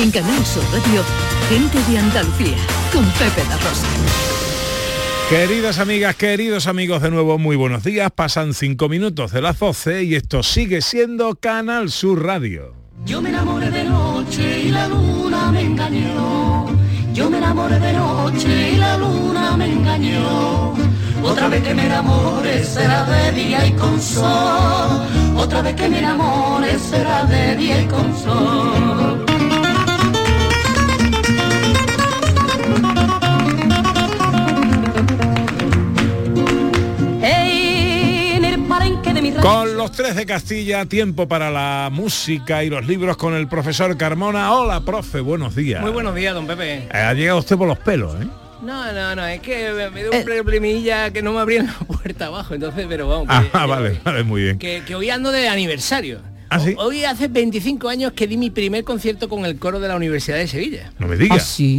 En Canal Sur Radio, gente de Andalucía, con Pepe La Rosa. Queridas amigas, queridos amigos, de nuevo muy buenos días. Pasan cinco minutos de las 12 y esto sigue siendo Canal Sur Radio. Yo me enamoré de noche y la luna me engañó. Yo me enamoré de noche y la luna me engañó. Otra vez que me enamore será de día y con sol. Otra vez que me enamore será de día y con sol. Con los tres de Castilla, tiempo para la música y los libros con el profesor Carmona. Hola, profe, buenos días. Muy buenos días, don Pepe. Eh, ha llegado usted por los pelos, ¿eh? No, no, no, es que me, dio un problemilla que no me abrían la puerta abajo, entonces, pero vamos. Ah, que, eh, vale, vale, muy bien. Que, que hoy ando de aniversario. ¿Ah, sí? Hoy hace 25 años que di mi primer concierto con el coro de la Universidad de Sevilla. No me digas. sí?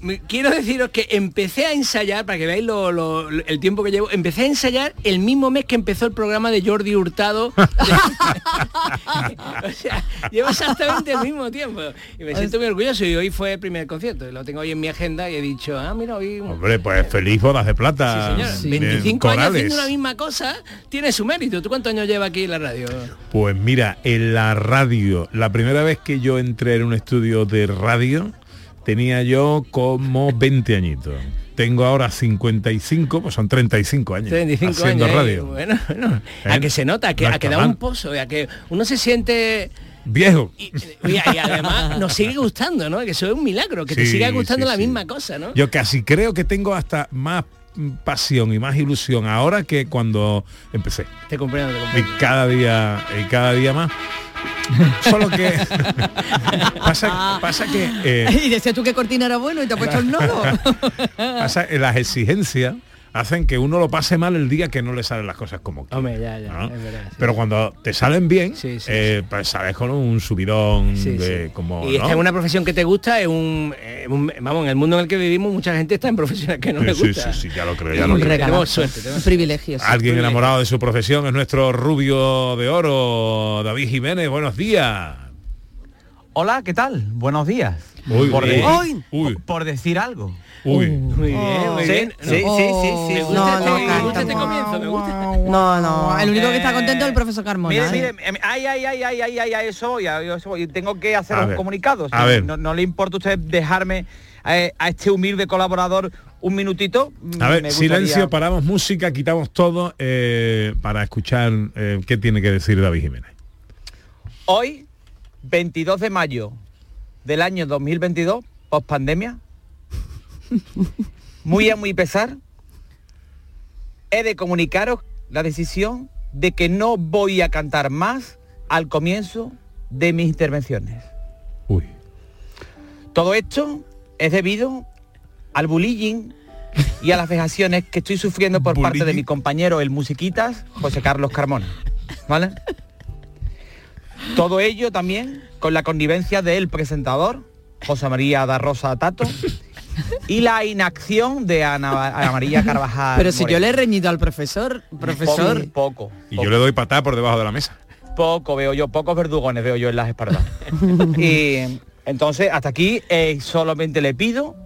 Mm, quiero deciros que empecé a ensayar, para que veáis lo- lo- el tiempo que llevo, empecé a ensayar el mismo mes que empezó el programa de Jordi Hurtado. o sea, llevo exactamente el mismo tiempo. Y me siento muy orgulloso y hoy fue el primer concierto. Lo tengo hoy en mi agenda y he dicho, ah, mira, hoy... Hombre, pues feliz bodas de Sí, plata. señor. en 25 años haciendo una misma cosa tiene su mérito. ¿Tú cuántos años lleva aquí en la radio? Pues mira, en la radio, la primera vez que yo entré en un estudio de radio, tenía yo como 20 añitos. Tengo ahora 55, pues son 35 años 35 haciendo años. ¿eh? radio. Bueno, bueno. A ¿Eh? que se nota, a que, No a que da mal. un pozo, a que uno se siente... Viejo. Y, y- y además nos sigue gustando, ¿no? Que eso es un milagro, que te siga gustando sí, la sí. misma cosa, ¿no? Yo casi creo que tengo hasta más pasión y más ilusión ahora que cuando empecé. Te comprendo, te Y comprendo. cada día, y cada día más. Solo que pasa, pasa que eh, Y decías tú que cortina era bueno y te ha puesto el nodo. pasa las exigencias hacen que uno lo pase mal el día que no le salen las cosas como quiere, Hombre, ya, ya, ¿no? es verdad, sí. Pero cuando te salen bien, Sí, sí, eh, pues sales con un subidón Sí, de sí. como. y es ¿no? que es una profesión que te gusta, es un, eh, un- Vamos, en el mundo en el que vivimos mucha gente está en profesiones que no Sí, le gusta. sí, sí, ya lo creo, ya Un lo creo. regalo. Tenemos suerte, tenemos Un privilegio. sí. Alguien privilegio. enamorado de su profesión es nuestro rubio de oro, David Jiménez. Buenos días. Hola, ¿qué tal? Buenos días. Uy, por, uy, de- uy, uy. por- por decir algo. Uy. Muy bien, muy Sí, bien. sí, sí, sí, sí. Me gusta, No, este, no, este. No, no. El único que está contento es el profesor Carmona. Mire, ¿eh? mire, ay, ay, ay, ay, ay, ay, ay, eso voy, a- eso voy. Tengo que hacer A un ver, comunicado. a Si ver. No, no le importa a usted dejarme eh, a este humilde colaborador un minutito. A ver, gustaría- silencio, paramos música, quitamos todo eh, para escuchar eh, qué tiene que decir David Jiménez. Hoy, 22 de mayo del año 2022, post pandemia, muy a muy pesar, he de comunicaros la decisión de que no voy a cantar más al comienzo de mis intervenciones. Uy. Todo esto es debido al bullying y a las vejaciones que estoy sufriendo por parte de mi compañero el musiquitas, José Carlos Carmona. ¿Vale? Todo ello también con la connivencia del presentador, José María da Rosa Tato, y la inacción de Ana, Ana María Carvajal. Pero si yo le he reñido al profesor, profesor. Poco, poco. Y yo le doy patada por debajo de la mesa. Poco veo yo, pocos verdugones veo yo en las espaldas. y entonces, hasta aquí eh, solamente le pido,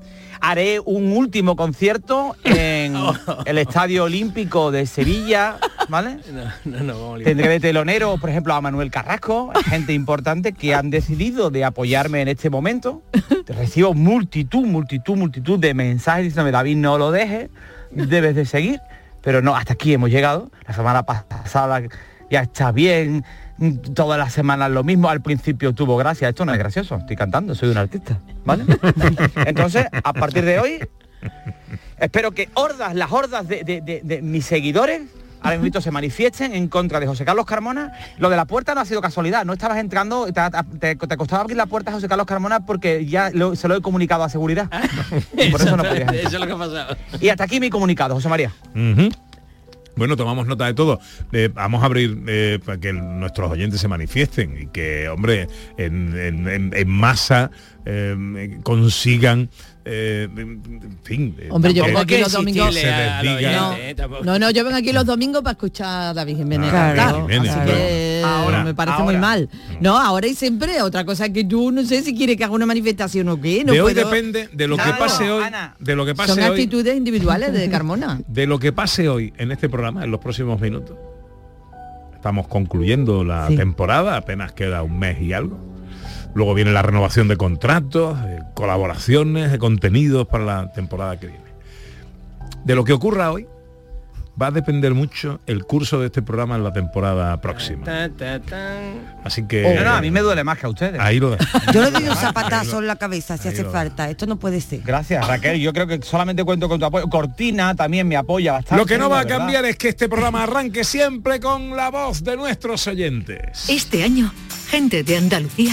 haré un último concierto en el Estadio Olímpico de Sevilla, ¿vale? No, no, no, vamos a liar. Tendré de telonero, por ejemplo, a Manuel Carrasco, gente importante que han decidido de apoyarme en este momento. Recibo multitud, multitud, multitud de mensajes diciéndome, David, no lo dejes, debes de seguir. Pero no, hasta aquí hemos llegado. La semana pasada ya está bien, todas las semanas lo mismo. Al principio tuvo gracia. Esto no es gracioso, estoy cantando, soy un artista, ¿vale? Entonces, a partir de hoy, espero que hordas, las hordas de, de- de- de mis seguidores ahora mismo se manifiesten en contra de José Carlos Carmona. Lo de la puerta no ha sido casualidad, no estabas entrando, te, te- te costaba abrir la puerta a José Carlos Carmona porque ya lo- se lo he comunicado a seguridad. Y por eso no podías. Eso es lo que ha pasado. Y hasta aquí mi comunicado, José María. Bueno, tomamos nota de todo. Eh, vamos a abrir eh, para que nuestros oyentes se manifiesten y que, hombre, en, en- en- en masa eh, consigan eh, en fin. eh, Hombre, yo vengo aquí los domingos. No, eh, no, no, yo vengo aquí los domingos para escuchar a David Jiménez Claro. cantar. Jiménez, así claro. que Ahora, me parece ahora. muy mal. No, ahora y siempre. Otra cosa que tú no sé si quieres que haga una manifestación o qué. No de hoy depende de lo que pase hoy, Ana. de lo que pase Son hoy, actitudes individuales de Carmona. de lo que pase hoy en este programa en los próximos minutos. Estamos concluyendo la Sí. temporada, apenas queda un mes y algo. Luego viene la renovación de contratos, de colaboraciones, de contenidos para la temporada que viene. De lo que ocurra hoy va a depender mucho el curso de este programa en la temporada próxima. Ta, ta, tan. Así que No, no, a mí me duele más que a ustedes. ahí lo. Yo le doy un zapatazo en la cabeza si hace falta. Esto no puede ser. Gracias, Raquel. Yo creo que solamente cuento con tu apoyo. Cortina también me apoya bastante. Lo que no va a cambiar es que este programa arranque siempre con la voz de nuestros oyentes. Este año, gente de Andalucía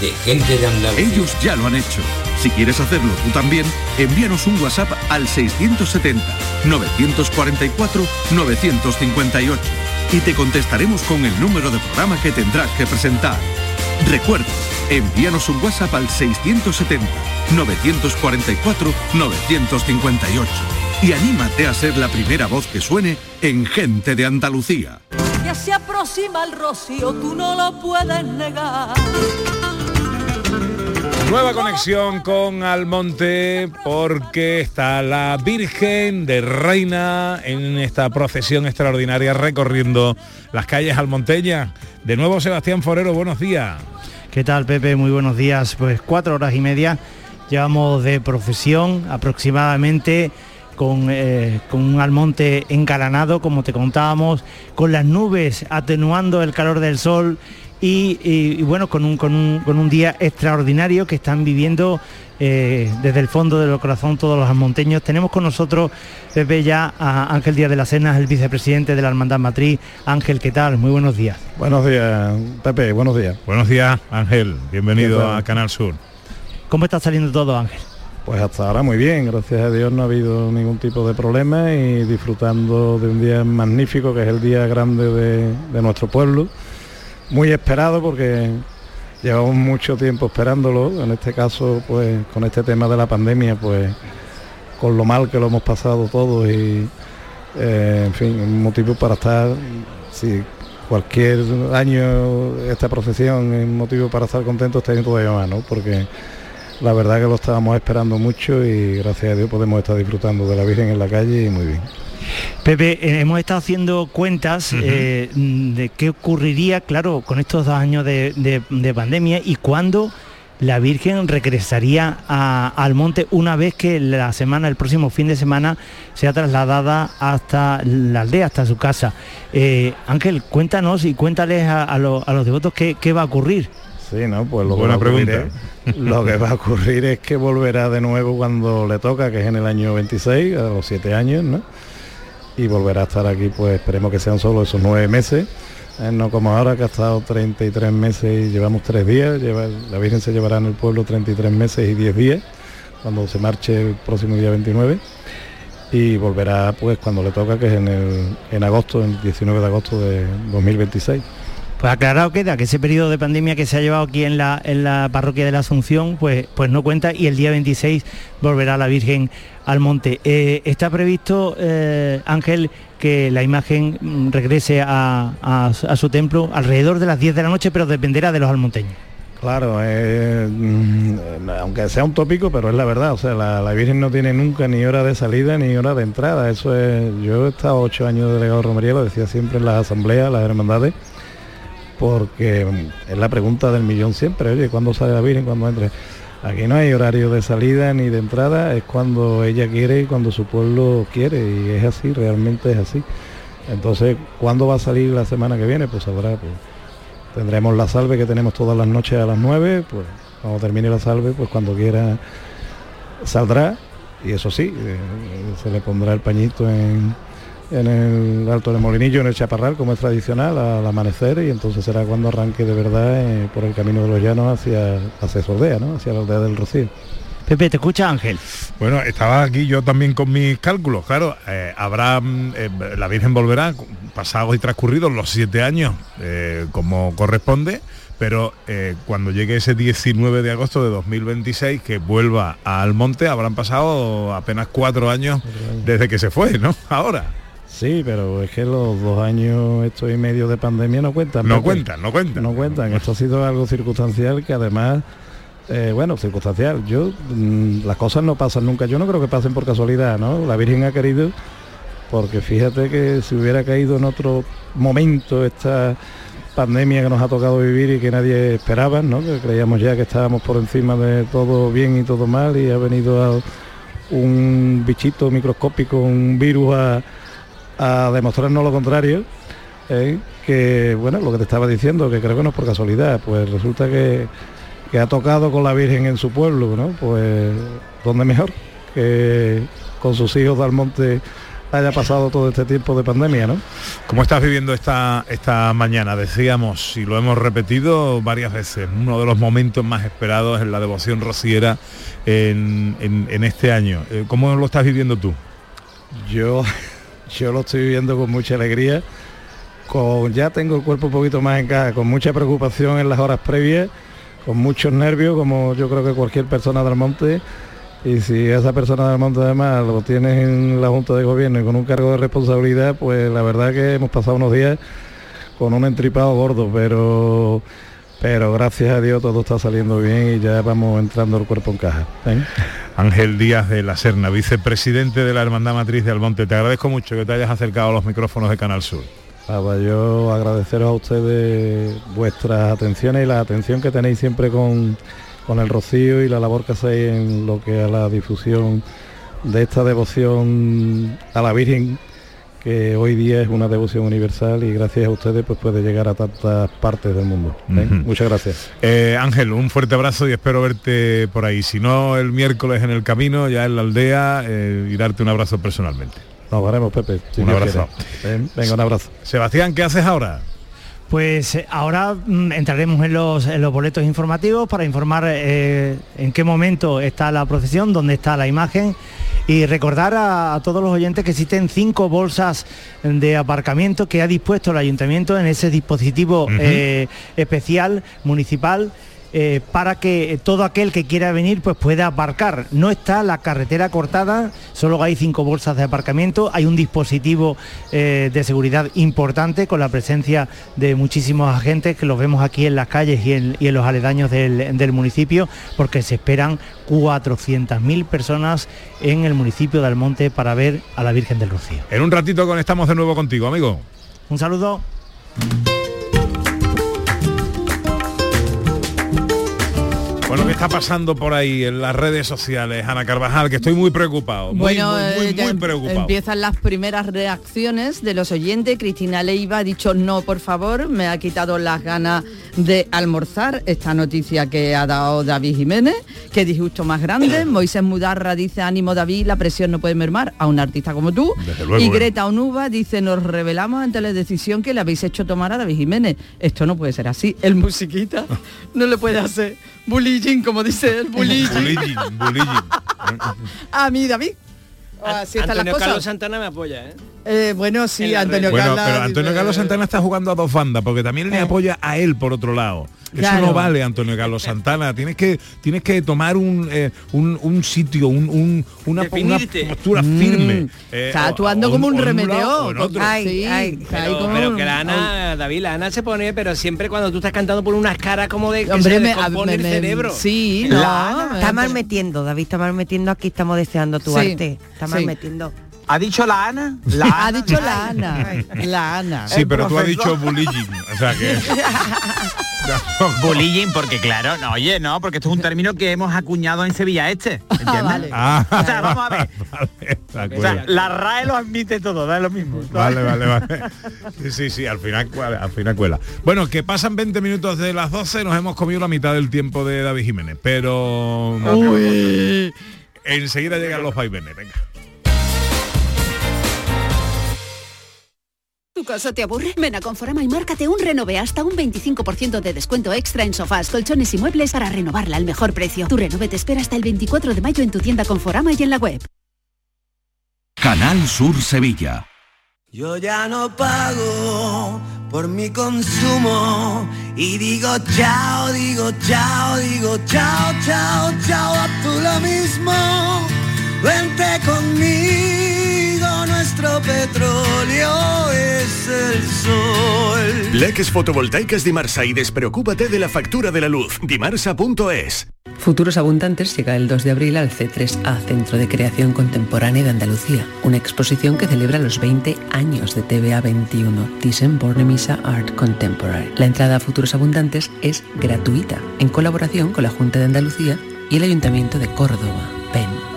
de Gente de Andalucía. Ellos ya lo han hecho. Si quieres hacerlo tú también, envíanos un WhatsApp al 670-944-958 y te contestaremos con el número de programa que tendrás que presentar. Recuerda, envíanos un WhatsApp al 670-944-958 y anímate a ser la primera voz que suene en Gente de Andalucía. Ya se aproxima el rocío, tú no lo puedes negar. Nueva conexión con Almonte porque está la Virgen de Reina en esta procesión extraordinaria recorriendo las calles almonteñas. De nuevo Sebastián Forero, buenos días. ¿Qué tal Pepe? Muy buenos días. Pues cuatro horas y media llevamos de procesión aproximadamente con, eh, con un almonte encalanado, como te contábamos, con las nubes atenuando el calor del sol y, y- y bueno, con un, con, un, con un día extraordinario que están viviendo eh, desde el fondo del corazón todos los almonteños. Tenemos con nosotros, Pepe, ya a Ángel Díaz de la Cena, el vicepresidente de la Hermandad Matriz. Ángel, ¿qué tal? Muy buenos días. Buenos días, Pepe, buenos días. Buenos días, Ángel. Bienvenido a Canal Sur. ¿Cómo está saliendo todo, Ángel? Pues hasta ahora muy bien, gracias a Dios no ha habido ningún tipo de problema y disfrutando de un día magnífico que es el día grande de, de nuestro pueblo. Muy esperado porque llevamos mucho tiempo esperándolo, en este caso pues con este tema de la pandemia pues con lo mal que lo hemos pasado todos y eh, en fin, un motivo para estar, si cualquier año esta procesión es motivo para estar contentos, este año todavía más, ¿no? Porque la verdad que lo estábamos esperando mucho y gracias a Dios podemos estar disfrutando de la Virgen en la calle y muy bien. Pepe, eh, hemos estado haciendo cuentas eh, mm, de qué ocurriría, claro, con estos dos años de, de- de pandemia y cuándo la Virgen regresaría a- al monte una vez que la semana, el próximo fin de semana, sea trasladada hasta la aldea, hasta su casa. Eh, Ángel, cuéntanos y cuéntales a, a lo- a los devotos qué, qué va a ocurrir. Sí, ¿no? Pues lo Buena que va a ocurrir pregunta. es- lo que va a ocurrir es que volverá de nuevo cuando le toca, que es en el año 26, a los siete años, ¿no? Y volverá a estar aquí, pues esperemos que sean solo esos nueve meses, eh, no como ahora que ha estado 33 meses y llevamos tres días, la Virgen se llevará en el pueblo 33 meses y 10 días, cuando se marche el próximo día 29 y volverá pues cuando le toca que es en, en agosto, el 19 de agosto de 2026. Pues aclarado queda que ese periodo de pandemia que se ha llevado aquí en la, en la parroquia de la Asunción, pues, pues no cuenta y el día 26 volverá la Virgen al monte. Eh, está previsto, eh, Ángel, que la imagen mm, regrese a, a- su templo alrededor de las 10 de la noche, pero dependerá de los almonteños. Claro, eh, mm, aunque sea un tópico, pero es la verdad. O sea, la, la Virgen no tiene nunca ni hora de salida ni hora de entrada. Eso es. Yo he estado ocho años de delegado de romería, lo decía siempre en las asambleas, las hermandades, porque es la pregunta del millón siempre. Oye, ¿cuándo sale la Virgen? ¿Cuándo entre? Aquí no hay horario de salida ni de entrada, es cuando ella quiere y cuando su pueblo quiere, y es así, realmente es así. Entonces, ¿cuándo va a salir la semana que viene? Pues sabrá, pues tendremos la salve que tenemos todas las noches a las 9, pues cuando termine la salve, pues cuando quiera saldrá, y eso sí, eh, se le pondrá el pañito en, en el Alto de Molinillo, en el Chaparral, como es tradicional, al amanecer, y entonces será cuando arranque de verdad eh, por el camino de los llanos hacia, hacia Sordea, ¿no? hacia la aldea del Rocío. Pepe, te escucha Ángel. Bueno, estaba aquí yo también con mis cálculos, claro, eh, habrá, eh, la Virgen volverá pasados y transcurridos los siete años eh, como corresponde, pero eh, cuando llegue ese 19 de agosto de 2026 que vuelva al monte habrán pasado apenas cuatro años desde que se fue, ¿no? Ahora. Sí, pero es que los dos años estos y medio de pandemia no cuentan. No cuentan, no cuentan. No cuentan. Esto ha sido algo circunstancial que además, eh, bueno, circunstancial. Yo, mm, las cosas no pasan nunca. Yo no creo que pasen por casualidad, ¿no? La Virgen ha querido, porque fíjate que si hubiera caído en otro momento esta pandemia que nos ha tocado vivir y que nadie esperaba, ¿no? Que creíamos ya que estábamos por encima de todo bien y todo mal y ha venido a un bichito microscópico, un virus a, a demostrarnos lo contrario. ¿eh? Que bueno, lo que te estaba diciendo, que creo que no es por casualidad, pues resulta que, que ha tocado con la Virgen en su pueblo, ¿no? Pues ¿dónde mejor? Que con sus hijos del monte haya pasado todo este tiempo de pandemia, ¿no? ¿Cómo estás viviendo esta, esta mañana? Decíamos, y lo hemos repetido varias veces, uno de los momentos más esperados en la devoción rociera en, en- en este año. Eh, ¿Cómo lo estás viviendo tú? Yo, yo lo estoy viviendo con mucha alegría. Con, ya tengo el cuerpo un poquito más en casa, con mucha preocupación en las horas previas, con muchos nervios, como yo creo que cualquier persona del monte. Y si esa persona del monte además lo tienes en la Junta de Gobierno y con un cargo de responsabilidad, pues la verdad que hemos pasado unos días con un entripado gordo, pero pero gracias a Dios todo está saliendo bien y ya vamos entrando el cuerpo en caja. ¿eh? Ángel Díaz de la Serna, vicepresidente de la Hermandad Matriz de Almonte. Te agradezco mucho que te hayas acercado a los micrófonos de Canal Sur. Nada, yo agradeceros a ustedes vuestras atenciones y la atención que tenéis siempre con, con el rocío y la labor que hacéis en lo que a la difusión de esta devoción a la Virgen, que hoy día es una devoción universal y gracias a ustedes pues puede llegar a tantas partes del mundo. ¿eh? Muchas gracias. Eh, Ángel, un fuerte abrazo y espero verte por ahí. Si no, el miércoles en el camino, ya en la aldea, eh, y darte un abrazo personalmente. Nos veremos, Pepe. si Un abrazo. Ven, venga, un abrazo. Sebastián, ¿qué haces ahora? Pues eh, ahora mm, entraremos en los, en los boletos informativos para informar eh, en qué momento está la procesión, dónde está la imagen y recordar a, a todos los oyentes que existen cinco bolsas de aparcamiento que ha dispuesto el ayuntamiento en ese dispositivo eh, especial municipal. Eh, para que todo aquel que quiera venir pues pueda aparcar. No está la carretera cortada, solo hay cinco bolsas de aparcamiento, hay un dispositivo eh, de seguridad importante con la presencia de muchísimos agentes que los vemos aquí en las calles y en, y en los aledaños del, del municipio porque se esperan 400.000 personas en el municipio de Almonte para ver a la Virgen del Rocío. En un ratito conectamos de nuevo contigo, amigo. Un saludo. Bueno, ¿qué está pasando por ahí en las redes sociales, Ana Carvajal? Que estoy muy preocupado. Muy, Bueno, muy, muy, eh, muy preocupado. empiezan las primeras reacciones de los oyentes. Cristina Leiva ha dicho no, por favor, me ha quitado las ganas de almorzar. Esta noticia que ha dado David Jiménez, que disgusto más grande. Moisés Mudarra dice ánimo David, la presión no puede mermar a un artista como tú. Luego, y ¿eh? Greta Onuba dice nos revelamos ante la decisión que le habéis hecho tomar a David Jiménez. Esto no puede ser así. El musiquita no le puede hacer bullying, como dice el bullying. Bullying, bullying. a mí, David. Así están las Antonio cosas. Carlos Santana me apoya, ¿eh? Eh, bueno, sí, Antonio Bueno, Carlos. pero Antonio Carlos Santana está jugando a dos bandas, porque también le apoya a él por otro lado. Eso no vale, Antonio Carlos Santana. Tienes que, tienes que tomar un, eh, un, un sitio, un, un- una, postura Mm, firme. eh, está actuando o como un o en remedio. lado o en otro. Sí, Pero, que la Ana, David, la Ana se pone, pero siempre cuando tú estás cantando por unas caras como de que Hombre, se me- descompone me- el me- cerebro. sí, La no, Ana está mal metiendo, David está mal metiendo, aquí estamos deseando tu Sí, arte. Está mal sí. metiendo. ¿Ha dicho la Ana? La ha Ana. dicho la Ana. La Ana. Sí, pero tú has dicho bullying. O sea que. Bullying, porque claro, no, oye, no, porque esto es un término que hemos acuñado en Sevilla Este, ¿entiendes? vale. Ah, O sea, vamos a ver. vale, O sea, la RAE lo admite todo, da lo mismo. Vale, vale, vale. Sí, sí, sí, al final, cuela, al final cuela. Bueno, que pasan 20 minutos de las 12, nos hemos comido la mitad del tiempo de David Jiménez, pero enseguida llegan los vaivenes, venga. ¿Tu casa te aburre? Ven a Conforama y márcate un renove hasta un 25% de descuento extra en sofás, colchones y muebles para renovarla al mejor precio. Tu renove te espera hasta el 24 de mayo en tu tienda Conforama y en la web. Canal Sur Sevilla. Yo ya no pago por mi consumo y digo chao, digo chao, digo chao, chao, chao, a tú lo mismo. Vente conmigo, nuestro petróleo es el sol. Leques fotovoltaicas Dimarsa y despreocúpate de la factura de la luz. Dimarsa.es. Futuros Abundantes llega el 2 de abril al C3A, Centro de Creación Contemporánea de Andalucía, una exposición que celebra los 20 años de TVA 21, Thyssen Bornemisza Art Contemporary. La entrada a Futuros Abundantes es gratuita, en colaboración con la Junta de Andalucía y el Ayuntamiento de Córdoba, PEN.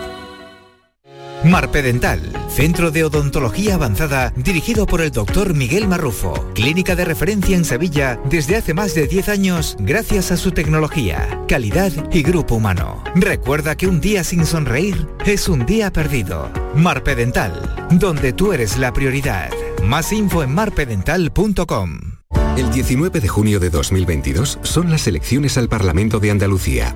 Marpedental, centro de odontología avanzada dirigido por el doctor Miguel Marrufo, clínica de referencia en Sevilla desde hace más de 10 años gracias a su tecnología, calidad y grupo humano. Recuerda que un día sin sonreír es un día perdido. Marpedental, donde tú eres la prioridad. Más info en marpedental.com. El 19 de junio de 2022 son las elecciones al Parlamento de Andalucía.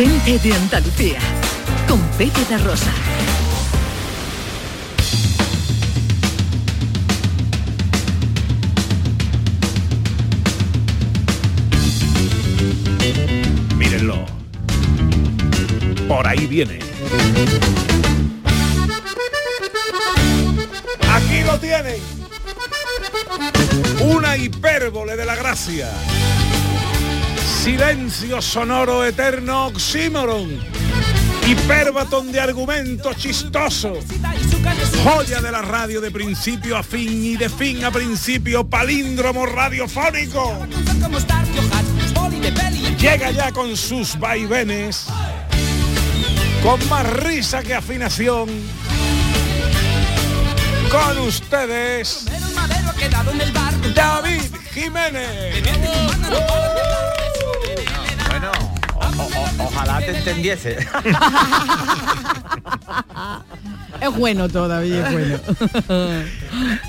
Gente de Andalucía. Con Pepe Rosa. Mírenlo. Por ahí viene. Aquí lo tienen. Una hipérbole de la gracia. Silencio sonoro eterno oxímoron. Hiperbatón de argumento chistoso. Joya de la radio de principio a fin y de fin a principio. Palíndromo radiofónico. Llega ya con sus vaivenes. Con más risa que afinación. Con ustedes. David Jiménez. Ojalá te entendiese. Es bueno todavía, es bueno.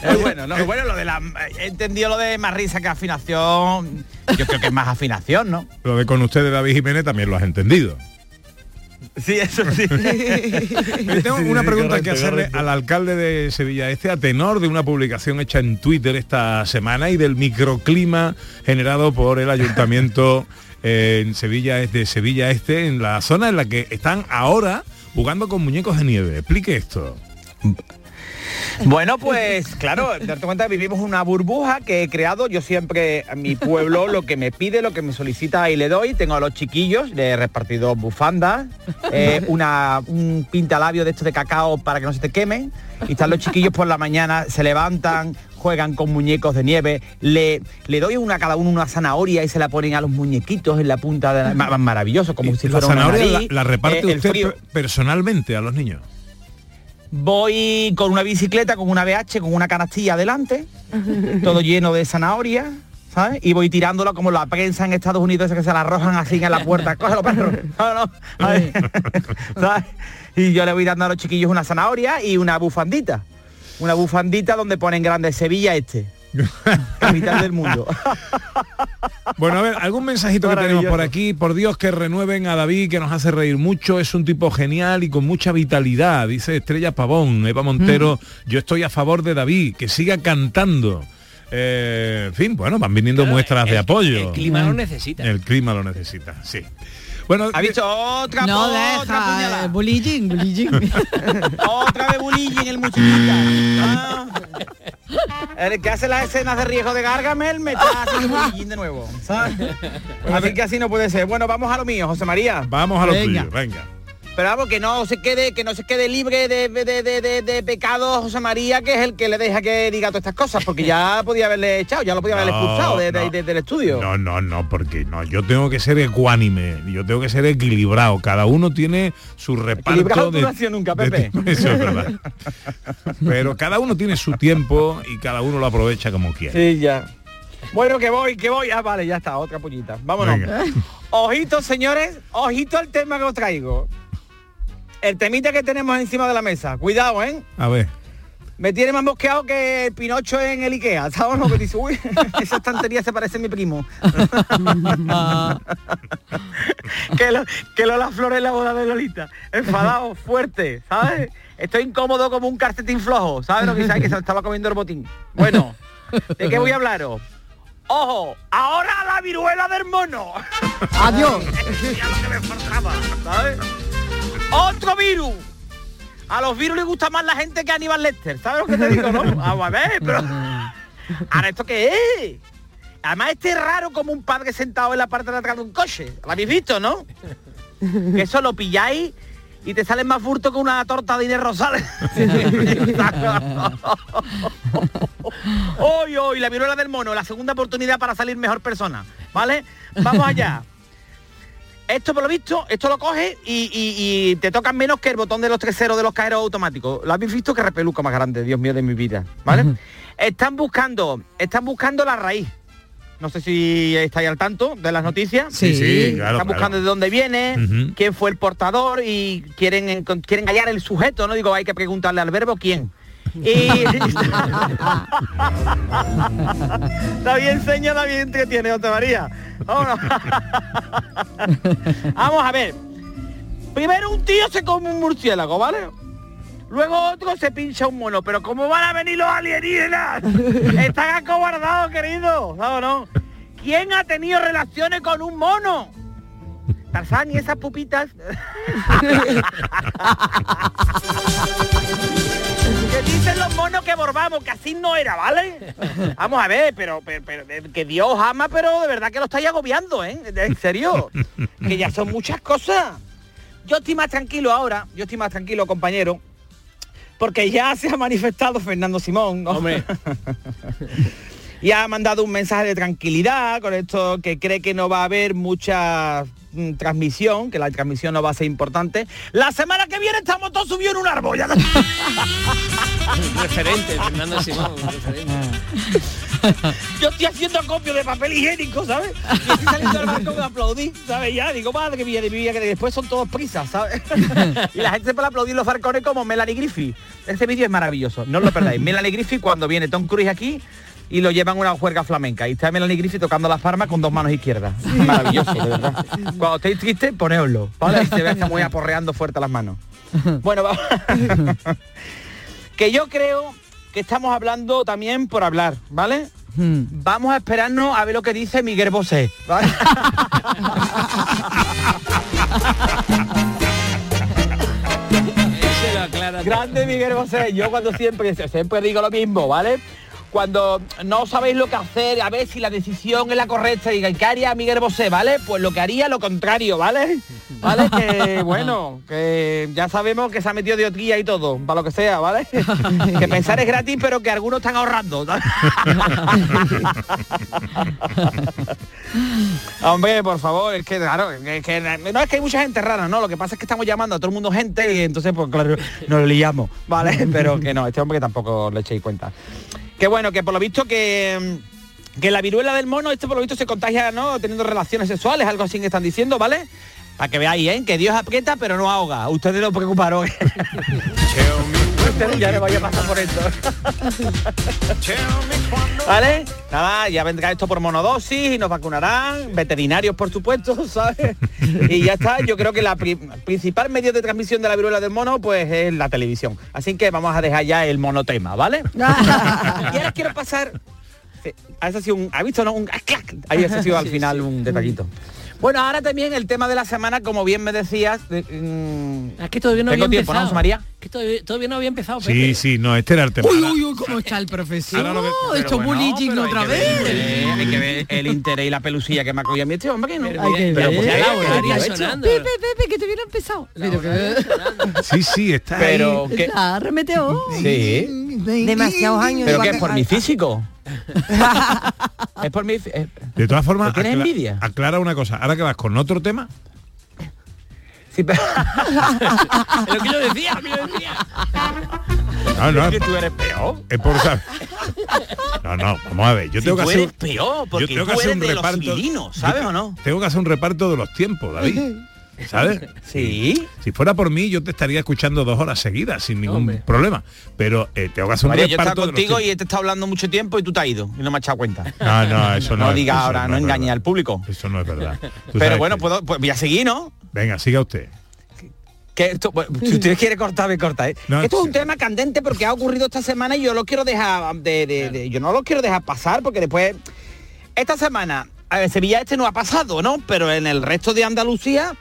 Es bueno, no, bueno, lo de la he entendido lo de más risa que afinación. Yo creo que es más afinación, ¿no? Lo de con ustedes David Jiménez también lo has entendido. Sí, eso sí. Yo tengo una pregunta que hacerle al alcalde de Sevilla Este a tenor de una publicación hecha en Twitter esta semana y del microclima generado por el ayuntamiento eh, en Sevilla de Sevilla Este, en la zona en la que están ahora jugando con muñecos de nieve. Explique esto. Bueno, pues claro, darte cuenta vivimos una burbuja que he creado. Yo siempre, a mi pueblo, lo que me pide, lo que me solicita y le doy. Tengo a los chiquillos, le he repartido bufandas, eh, una, un pintalabio de esto de cacao para que no se te quemen. Y están los chiquillos por la mañana, se levantan, juegan con muñecos de nieve, le, le doy una a cada uno una zanahoria y se la ponen a los muñequitos en la punta de la... ma- Maravilloso, como si la fuera una zanahoria la, nariz. la reparte Eh, usted frío- personalmente a los niños. Voy con una bicicleta, con una BH, con una canastilla adelante, todo lleno de zanahoria, ¿sabes? Y voy tirándolo como la prensa en Estados Unidos, esa que se la arrojan así en la puerta. Cógelo, perro. No, no. A ver. ¿Sabes? Y yo le voy dando a los chiquillos una zanahoria y una bufandita. Una bufandita donde ponen grande Sevilla este. Capital del mundo. Bueno, a ver, algún mensajito que tenemos por aquí. Por Dios que renueven a David, que nos hace reír mucho. Es un tipo genial y con mucha vitalidad. Dice Estrella Pavón, Eva Montero. Yo estoy a favor de David, que siga cantando. Eh, en fin, bueno, van viniendo muestras de apoyo. El clima lo necesita. El clima lo necesita, sí. Bueno, ¿Ha visto otra, No otra deja, puñalada? eh, bullying, bullying. Otra vez bullying el muchachita. Ah. El que hace las escenas de riesgo de Gargamel me está haciendo bullying de nuevo. ¿sabes? Así que así no puede ser. Bueno, vamos a lo mío, José María. vamos a lo Venga. tuyo, venga. Pero vamos, que no se quede, que no se quede libre de, de, de, de- de pecado José María, que es el que le deja que diga todas estas cosas, porque ya podía haberle echado, ya lo podía haber No, expulsado de- de- no. de- del estudio. No, no, no, porque no, yo tengo que ser ecuánime, yo tengo que ser equilibrado. Cada uno tiene su reparto Equilibrado de, no has sido nunca, Pepe. Eso es verdad. Pero cada uno tiene su tiempo y cada uno lo aprovecha como quiere. Sí, ya. Bueno, que voy, que voy. Ah, vale, ya está, otra puñita. Vámonos. Venga. Ojito, señores, ojito al tema que os traigo. El temita que tenemos encima de la mesa. Cuidado, ¿eh? A ver. Me tiene más mosqueado que el Pinocho en el Ikea, ¿sabes? No, que dice, uy, esa estantería se parece a mi primo. que, lo, que Lola Flores en la boda de Lolita. Enfadado, fuerte, ¿sabes? Estoy incómodo como un calcetín flojo, ¿sabes lo que dice? Que se lo estaba comiendo el botín. Bueno, ¿de qué voy a hablaros? ¡Ojo! ¡Ahora la viruela del mono! Adiós. Ya lo que me faltaba, ¿sabes? ¡Otro virus! A los virus les gusta más la gente que Aníbal Lester, ¿sabes lo que te digo, no? Vamos a ver, pero... ¿Ahora esto qué es? Además este es raro como un padre sentado en la parte de atrás de un coche. ¿Lo habéis visto, no? Que eso lo pilláis y te salen más furto que una torta de Inés Rosales. hoy, hoy, la viruela del mono, la segunda oportunidad para salir mejor persona. ¿Vale? Vamos allá. Esto por lo visto, esto lo coge y, y- y te tocan menos que el botón de los tres ceros de los cajeros automáticos. Lo habéis visto que repeluca más grande, Dios mío de mi vida. ¿Vale? Están buscando, están buscando la raíz. No sé si estáis al tanto de las noticias. Sí, sí, claro, Están claro. buscando de dónde viene, quién fue el portador y quieren quieren hallar el sujeto, no digo hay que preguntarle al verbo quién. Y está bien seña, está bien que tiene José María. Vámonos. Vamos a ver. Primero un tío se come un murciélago, ¿vale? Luego otro se pincha un mono, pero ¿cómo van a venir los alienígenas? Están acobardados, querido. ¿Sabes o no? ¿Quién ha tenido relaciones con un mono? Tarzán y esas pupitas. Dicen los monos que borbamos, que así no era, ¿vale? Vamos a ver, pero, pero, pero, eh, que Dios ama, pero de verdad que lo estáis agobiando, ¿eh? En serio. que ya son muchas cosas. Yo estoy más tranquilo ahora, yo estoy más tranquilo, compañero, porque ya se ha manifestado Fernando Simón, ¿no? Hombre. y ha mandado un mensaje de tranquilidad con esto que cree que no va a haber mucha mm, transmisión, que la transmisión no va a ser importante. La semana que viene estamos todos subidos en un árbol. ya- referente, Fernando Simón, referente. Yo estoy haciendo acopio de papel higiénico, ¿sabes? Y estoy saliendo del balcón a aplaudir, ¿sabes? Ya, digo, madre mía, de mi vida, que después son todos prisas, ¿sabes? y la gente para aplaudir los balcones como Melanie Griffith. Este vídeo es maravilloso, no os lo perdáis. Melanie Griffith cuando viene Tom Cruise aquí y lo llevan a una juerga flamenca. Y está Melanie Griffith tocando las palmas con dos manos izquierdas. Maravilloso, de verdad. Cuando estéis tristes, poneoslo, ¿vale? Y se ve esta muy aporreando fuerte las manos. Bueno, va. que yo creo que estamos hablando también por hablar, ¿vale? Vamos a esperarnos a ver lo que dice Miguel Bosé. ¿vale? Ese lo aclara. Grande Miguel Bosé. Yo cuando siempre, siempre digo lo mismo, ¿vale? Cuando no sabéis lo que hacer, a ver si la decisión es la correcta, diga, ¿qué haría Miguel Bosé, vale? Pues lo que haría lo contrario, ¿vale? ¿Vale? Que bueno, que ya sabemos que se ha metido de otría y todo, para lo que sea, ¿vale? que pensar es gratis, pero que algunos están ahorrando. Hombre, por favor, es que claro, es que, no es que hay mucha gente rara, no, lo que pasa es que estamos llamando a todo el mundo gente y entonces pues claro, nos liamos, ¿vale? Pero que no, este hombre tampoco le echéis cuenta. Que bueno, que por lo visto que que la viruela del mono, este por lo visto se contagia, ¿no? Teniendo relaciones sexuales, algo así que están diciendo, ¿vale? Para que veáis, ¿eh? Que Dios aprieta pero no ahoga. Ustedes no preocuparon. Ya no vaya a pasar por esto. ¿Vale? Nada, ya vendrá esto por monodosis y nos vacunarán, veterinarios por supuesto, ¿sabes? Y ya está, yo creo que la pri- principal medio de transmisión de la viruela del mono pues es la televisión. Así que vamos a dejar ya el monotema, ¿vale? y ahora quiero pasar ha sido un, ¿ha visto no? Un clac. Ahí ha sido al final sí. un detallito. Bueno, ahora también el tema de la semana, como bien me decías, de- mm, Es que todavía no tengo había tiempo, ¿no, empezado. José María? Que todavía, todavía no había empezado. Sí, Pepe. sí, no, este era el tema. Uy, uy, uy, cómo está el profesor. Que- Pero hecho bueno, bullying pero hay otra que ver el vez. interés, Hay que ver el interés y la pelusilla que me ha cogido a mí este hombre, que no. Pero Hay que Pero ver. ¿por qué? Ya. Pepe, Pepe, que te hubiera empezado. Pero que Sí, sí, está Pero ahí. que... está remeteo. Sí. Demasiados años. ¿Pero qué es por mi físico? es por mi... eh, De todas formas, ¿Tienes acla- envidia? aclara una cosa. Ahora que vas con otro tema, Sí, pero... Es lo que yo decía, lo que yo decía. no, no, Es que tú eres peor. es por saber. No, no, vamos a ver. Yo Si tengo que hacer. eres peor, porque yo tengo tú que hacer eres un de los reparto. ¿sabes o no? Tengo que hacer un reparto de los tiempos, David. ¿Sabes? Sí. Si fuera por mí, yo te estaría escuchando dos horas seguidas sin ningún Hombre. problema. Pero eh, tengo que hacer un María, yo estaba contigo y este está hablando mucho tiempo y tú te has ido y no me has echado cuenta. No, no, eso no. No es- diga eso ahora, no es engañe al público. Eso no es verdad. Tú Pero bueno, que- puedo, pues voy a seguir, ¿no? Venga, siga usted. Que esto, bueno, si usted quiere cortar, me corta, ¿eh? No, esto es un tema candente porque ha ocurrido esta semana y yo lo quiero dejar de, de- de- yo no lo quiero dejar pasar porque después esta semana a ver, Sevilla este no ha pasado, ¿no? Pero en el resto de Andalucía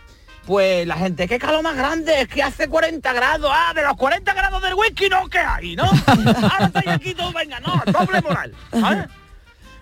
pues la gente, qué calor más grande, es que hace 40 grados, ah, de los 40 grados del whisky no que hay, ¿no? Ahora estáis aquí todos, venga, no, doble moral.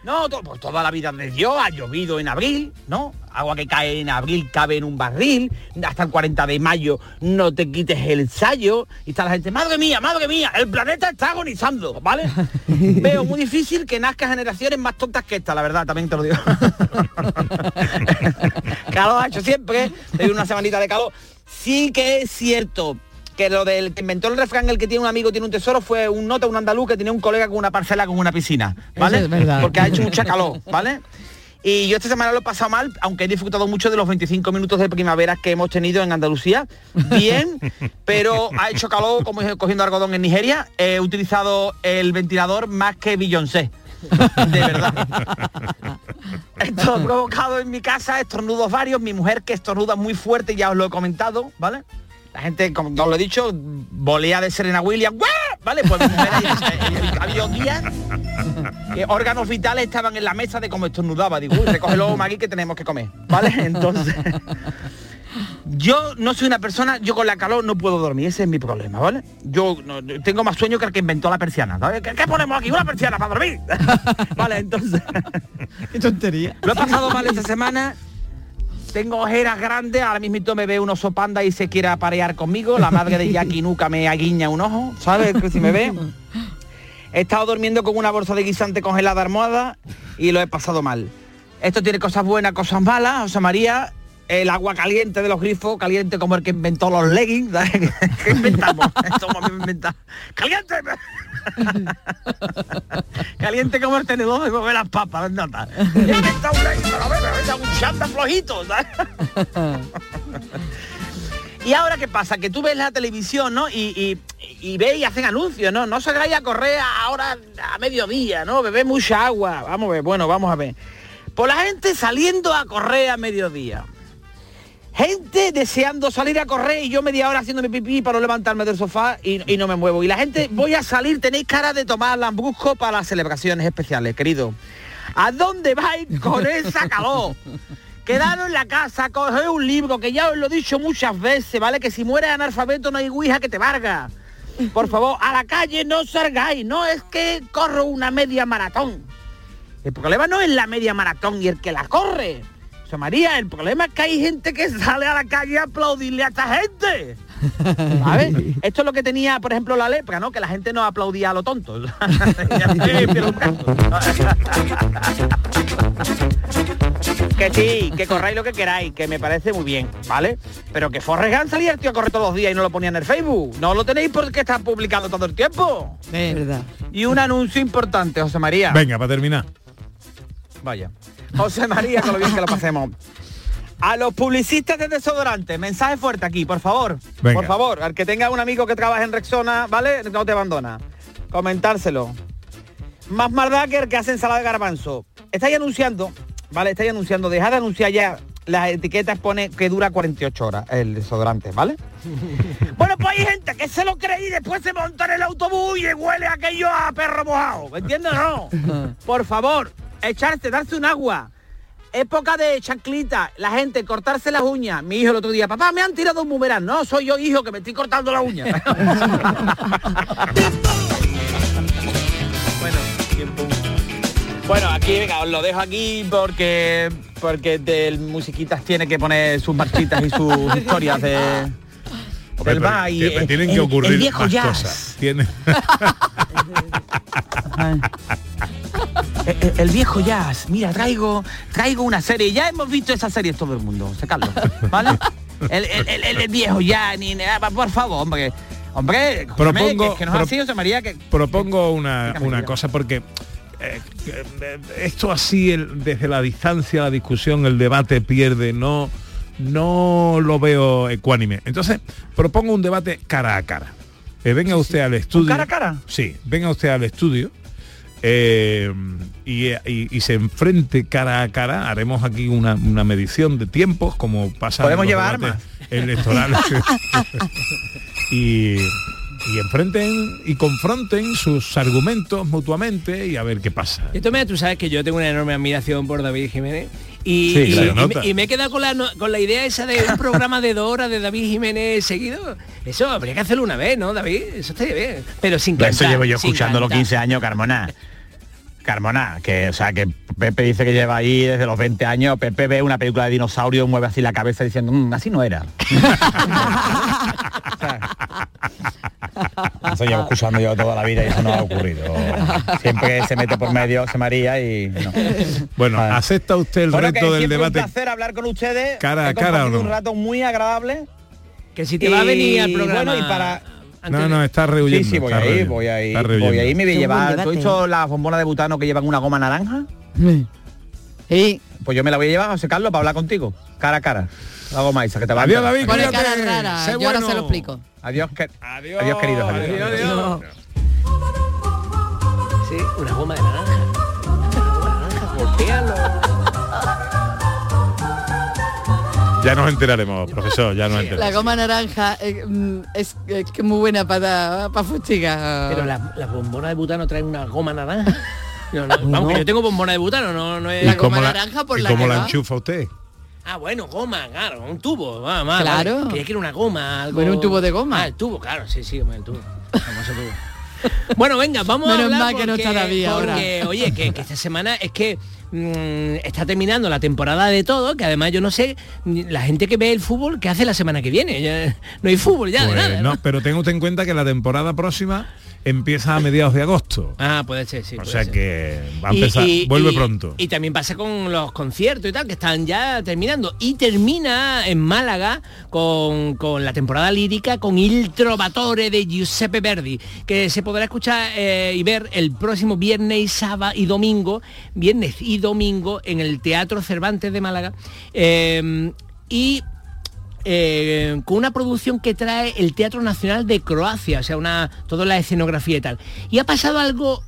No, to- pues toda la vida de Dios ha llovido en abril, ¿no? Agua que cae en abril cabe en un barril, hasta el 40 de mayo no te quites el sayo, y está la gente, madre mía, madre mía, el planeta está agonizando, ¿vale? Veo muy difícil que nazca generaciones más tontas que esta, la verdad, también te lo digo. calor ha hecho siempre, hay una semanita de calor. Sí que es cierto que lo del que inventó el refrán, el que tiene un amigo tiene un tesoro, fue un nota, un andaluz que tenía un colega con una parcela con una piscina, ¿vale? Eso es verdad. Porque ha hecho mucha calor, ¿vale? Y yo esta semana lo he pasado mal, aunque he disfrutado mucho de los 25 minutos de primavera que hemos tenido en Andalucía. Bien, pero ha hecho calor como cogiendo algodón en Nigeria. He utilizado el ventilador más que Beyoncé. De verdad. Esto ha provocado en mi casa estornudos varios. Mi mujer que estornuda muy fuerte, ya os lo he comentado, ¿vale? La gente, como os lo he dicho, volea de Serena Williams. ¡guau! ¿Vale? Pues mi mujer ha habido días que órganos vitales estaban en la mesa de cómo estornudaba. Digo, uy, recógelo, Magui, que tenemos que comer. ¿Vale? Entonces. Yo no soy una persona, yo con la calor no puedo dormir, ese es mi problema, ¿vale? Yo no- tengo más sueño que el que inventó la persiana, ¿sabes? ¿Qué, qué ponemos aquí? Una persiana para dormir. vale, entonces. Qué tontería. Lo he pasado mal esta semana. Tengo ojeras grandes, ahora mismo me ve un oso panda y se quiere aparear conmigo. La madre de Jackie Nuca me aguiña un ojo, ¿sabes? Que si me ve. He estado durmiendo con una bolsa de guisante congelada almohada y lo he pasado mal. Esto tiene cosas buenas, cosas malas. José María, el agua caliente de los grifos, caliente como el que inventó los leggings. ¿Qué inventamos? Esto hemos inventado. ¡Caliente! Caliente como el tenedor de mover las papas, nota. He inventado un legging, pero a ver, me he inventado un chándal flojito. Y ahora qué pasa, que tú ves la televisión, ¿no? Y, y, y ves y hacen anuncios, ¿no? No salgáis a correr ahora a mediodía, ¿no? Bebé mucha agua. Vamos a ver, bueno, vamos a ver. Por la gente saliendo a correr a mediodía. Gente deseando salir a correr y yo media hora haciendo mi pipí para no levantarme del sofá y, no me muevo. Y la gente, voy a salir, tenéis cara de tomar lambrusco para las celebraciones especiales, querido. ¿A dónde vais con esa calor? Quedaros en la casa, coger un libro, que ya os lo he dicho muchas veces, ¿vale? Que si mueres analfabeto no hay guija que te valga. Por favor, a la calle no salgáis, no es que corro una media maratón. El problema no es la media maratón y el que la corre. José María, el problema es que hay gente que sale a la calle a aplaudirle a esta gente. ¿Sabes? Esto es lo que tenía, por ejemplo, la lepra, ¿no? Que la gente no aplaudía a lo tonto. que sí, que corráis lo que queráis, que me parece muy bien, ¿vale? Pero que Forrest salía el tío a correr todos los días y no lo ponía en el Facebook. No lo tenéis porque está publicando todo el tiempo. verdad. Y un anuncio importante, José María. Venga, para terminar. Vaya. José María, con lo bien que lo pasemos. A los publicistas de desodorante, mensaje fuerte aquí, por favor. Venga. Por favor, al que tenga un amigo que trabaje en Rexona, ¿vale? No te abandona. Comentárselo. Más maldad que el que hace ensalada de garbanzo. Estáis anunciando, ¿vale? Estáis anunciando, dejad de anunciar ya las etiquetas pone que dura 48 horas el desodorante, ¿vale? bueno, pues hay gente que se lo cree y después se monta en el autobús y huele aquello a perro mojado. ¿Me entiendes o no? Por favor, echarse, darse un agua. Época de chanclita, la gente cortarse las uñas. Mi hijo el otro día, papá, me han tirado un boomerang. No, soy yo, hijo, que me estoy cortando la uña. bueno, tiempo. Bueno, aquí, venga, os lo dejo aquí porque porque del musiquitas tiene que poner sus marchitas y sus historias de Hombre, del tienen el- que ocurrir el viejo más jazz. cosas. El, viejo jazz. Mira, traigo traigo una serie. Ya hemos visto esa serie todo el mundo, José Carlos, ¿vale? El, el- el- viejo jazz, ni nada, por favor, hombre. Hombre, Propongo- que, que no es pro- así, José María, que Propongo una, una cosa porque eh, eh, esto así desde la distancia, la discusión, el debate pierde, no, no lo veo ecuánime. Entonces, propongo un debate cara a cara. Eh, venga usted al estudio. cara a cara? Sí, venga usted al estudio. eh, y, y- y se enfrente cara a cara, haremos aquí una, una medición de tiempos, como pasa en Podemos los llevar debates electorales. y, y enfrenten y confronten sus argumentos mutuamente y a ver qué pasa. De todas tú sabes que yo tengo una enorme admiración por David Jiménez. Y, Sí, y- me, y me he quedado con la, con la idea esa de un programa de dos horas de David Jiménez seguido. Eso habría que hacerlo una vez, ¿no, David? Eso estaría bien. Pero sin cantar. Eso llevo yo escuchándolo cantar. 15 años, Carmona. Carmona, que o sea que Pepe dice que lleva ahí desde los 20 años, Pepe ve una película de dinosaurio, mueve así la cabeza diciendo, "Mm, así no era. Eso llevo escuchando yo toda la vida y eso no ha ocurrido. Siempre se mete por medio se María y no. Bueno, ¿acepta usted el Bueno, que reto del debate? Un placer hablar con ustedes. Cara a cara, ¿o compartido no? Un rato muy agradable. Que si te va a venir al programa... Bueno, y para No, no, está rehuyendo. Sí, sí, voy ahí, voy ahí, voy ahí, me voy a llevar. ¿Tú has visto las bombonas de butano que llevan una goma naranja? Sí. Pues yo me la voy a llevar, José Carlos, para hablar contigo, cara a cara. La goma esa que te va a Adiós. David, Pone cara rara, Sé yo ahora bueno. se lo explico. Adiós, que... Adiós, adiós queridos. adiós, adiós. Sí, una goma de naranja. Una goma de naranja, golpéalo. Ya nos enteraremos, profesor, ya nos La enteraremos. goma naranja eh, mm, es, es que muy buena para para fustigar. Pero las las bombonas de butano traen una goma naranja. No, no, vamos, que yo tengo bombona de butano, no, no es... La ¿Y cómo goma la- naranja por y la cómo la enchufa usted? Ah, bueno, goma, claro, un tubo, va, va, Claro. vale. Creía que era una goma, algo... Bueno, un tubo de goma. Ah, el tubo, claro, sí, sí, el tubo. Famoso tubo. Bueno, venga, vamos Menos a hablar mal que no porque, está David ahora. porque, oye, que, que esta semana es que mm, está terminando la temporada de todo, que además yo no sé, la gente que ve el fútbol, ¿qué hace la semana que viene? Ya no hay fútbol ya, de Pues nada, no, ¿no? pero tenga usted en cuenta que la temporada próxima empieza a mediados de agosto. Ah, puede ser, sí. o sea ser. que va a Y- empezar, y- vuelve y- pronto. Y también pasa con los conciertos y tal, que están ya terminando. Y termina en Málaga con, con la temporada lírica con Il Trovatore de Giuseppe Verdi, que se podrá escuchar eh, y ver el próximo viernes y sábado y domingo, viernes y domingo en el Teatro Cervantes de Málaga. Eh, y eh, con una producción que trae el Teatro Nacional de Croacia, o sea, una, toda la escenografía y tal. Y ha pasado algo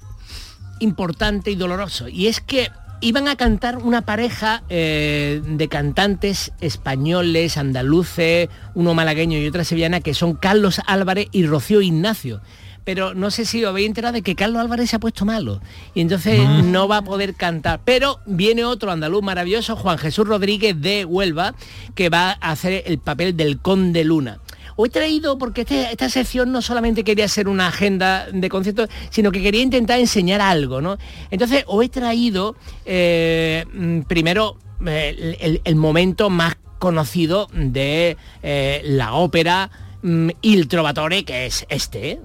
importante y doloroso, y es que iban a cantar una pareja eh, de cantantes españoles, andaluces, uno malagueño y otra sevillana, que son Carlos Álvarez y Rocío Ignacio. Pero no sé si os habéis enterado de que Carlos Álvarez se ha puesto malo y entonces no va a poder cantar. Pero viene otro andaluz maravilloso, Juan Jesús Rodríguez de Huelva, que va a hacer el papel del Conde Luna. Os he traído, porque este- esta sección no solamente quería ser una agenda de conciertos, sino que quería intentar enseñar algo, ¿no? Entonces os he traído eh, mm, primero eh, el, el momento más conocido de eh, la ópera mm, Il Trovatore, que es este.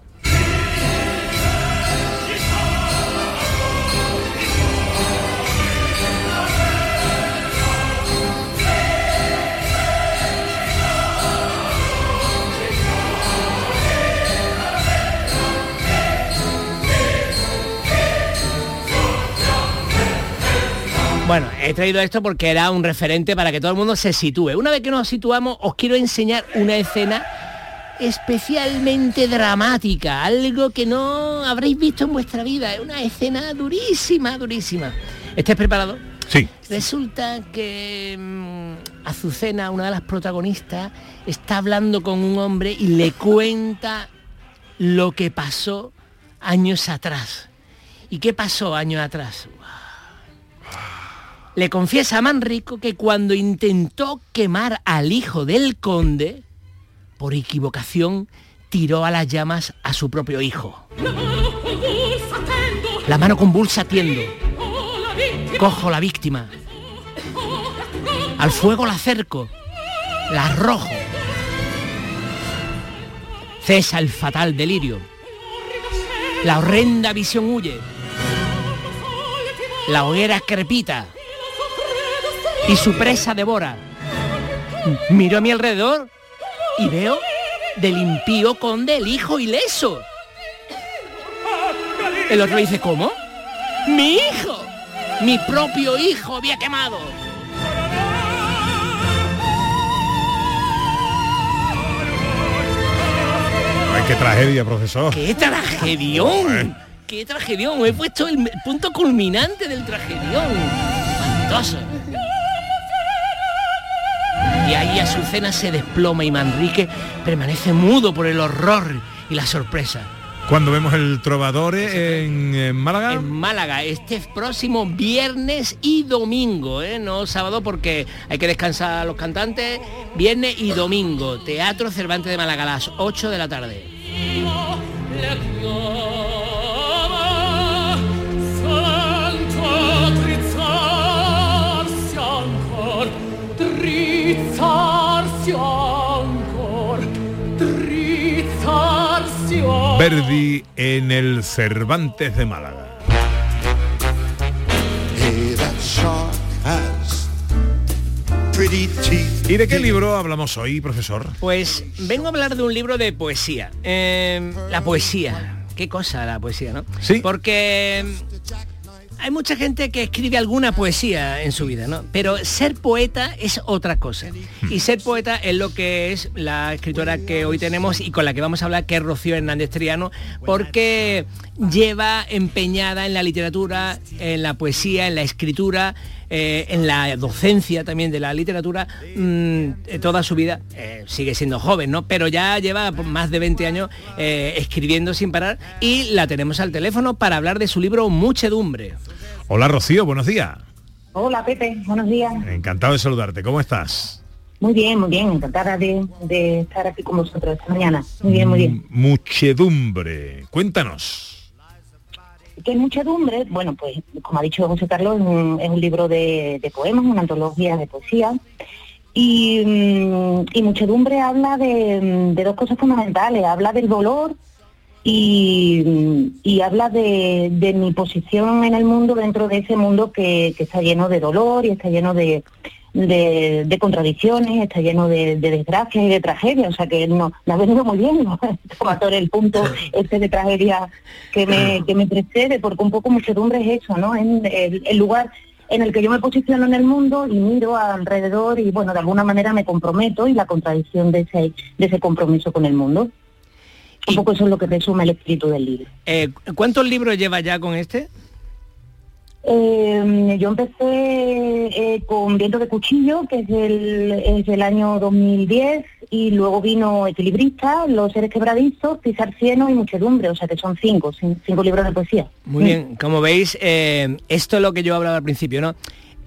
Bueno, he traído esto porque era un referente para que todo el mundo se sitúe. Una vez que nos situamos, os quiero enseñar una escena especialmente dramática, algo que no habréis visto en vuestra vida. Es una escena durísima, durísima. ¿Estáis preparados? Sí. Resulta que mm, Azucena, una de las protagonistas, está hablando con un hombre y le cuenta lo que pasó años atrás. ¿Y qué pasó años atrás? Le confiesa a Manrico que cuando intentó quemar al hijo del conde, por equivocación tiró a las llamas a su propio hijo. La mano convulsa tiendo. Cojo la víctima. Al fuego la acerco. La arrojo. Cesa el fatal delirio. La horrenda visión huye. La hoguera crepita. Y su presa devora. Miro a mi alrededor y veo del impío conde el hijo ileso. El otro dice, ¿cómo? ¡Mi hijo! Mi propio hijo había quemado. Ay, qué tragedia, profesor. ¡Qué tragedión! ¡Qué tragedión! He puesto el punto culminante del tragedión. Espantoso. Y ahí Azucena se desploma y Manrique permanece mudo por el horror y la sorpresa. Cuando vemos el Trovadore en, en Málaga. En Málaga, este próximo viernes y domingo, ¿eh? no sábado porque hay que descansar a los cantantes. Viernes y domingo, Teatro Cervantes de Málaga a las 8 de la tarde. Verdi en el Cervantes de Málaga. ¿Y de qué libro hablamos hoy, profesor? Pues vengo a hablar de un libro de poesía. Eh, la poesía. Qué cosa la poesía, ¿no? Sí. Porque hay mucha gente que escribe alguna poesía en su vida, ¿no? Pero ser poeta es otra cosa. Y ser poeta es lo que es la escritora que hoy tenemos y con la que vamos a hablar, que es Rocío Hernández Triano, porque lleva empeñada en la literatura, en la poesía, en la escritura, eh, en la docencia también de la literatura mmm, toda su vida. Eh, sigue siendo joven, ¿no? Pero ya lleva más de 20 años eh, escribiendo sin parar y la tenemos al teléfono para hablar de su libro Muchedumbre. Hola Rocío, buenos días. Hola Pepe, buenos días. Encantado de saludarte, ¿cómo estás? Muy bien, muy bien, encantada de, de estar aquí con vosotros esta mañana. Muy bien, muy bien. Muchedumbre, cuéntanos. ¿Qué es muchedumbre? Bueno, pues como ha dicho José Carlos, es un, es un libro de, de, poemas, una antología de poesía. Y, y muchedumbre habla de, de, dos cosas fundamentales. Habla del dolor y, y habla de, de, mi posición en el mundo dentro de ese mundo que, que está lleno de dolor y está lleno de, de, de, contradicciones, está lleno de, de, desgracias y de tragedias, o sea que no, me ha venido muy bien ¿no? el punto este de tragedia que me, que me precede, porque un poco muchedumbre es eso, ¿no? En el, el, lugar en el que yo me posiciono en el mundo y miro alrededor y bueno, de alguna manera me comprometo y la contradicción de ese, de ese compromiso con el mundo. Un poco eso es lo que resume el espíritu del libro. Eh, ¿Cuántos libros lleva ya con este? Eh, yo empecé eh, con Viento de Cuchillo, que es del, es del año 2010, y luego vino Equilibrista, Los Seres Quebradizos, Pisar Cieno y Muchedumbre, o sea que son cinco, cinco libros de poesía. Muy bien, como veis, eh, esto es lo que yo hablaba al principio, ¿no?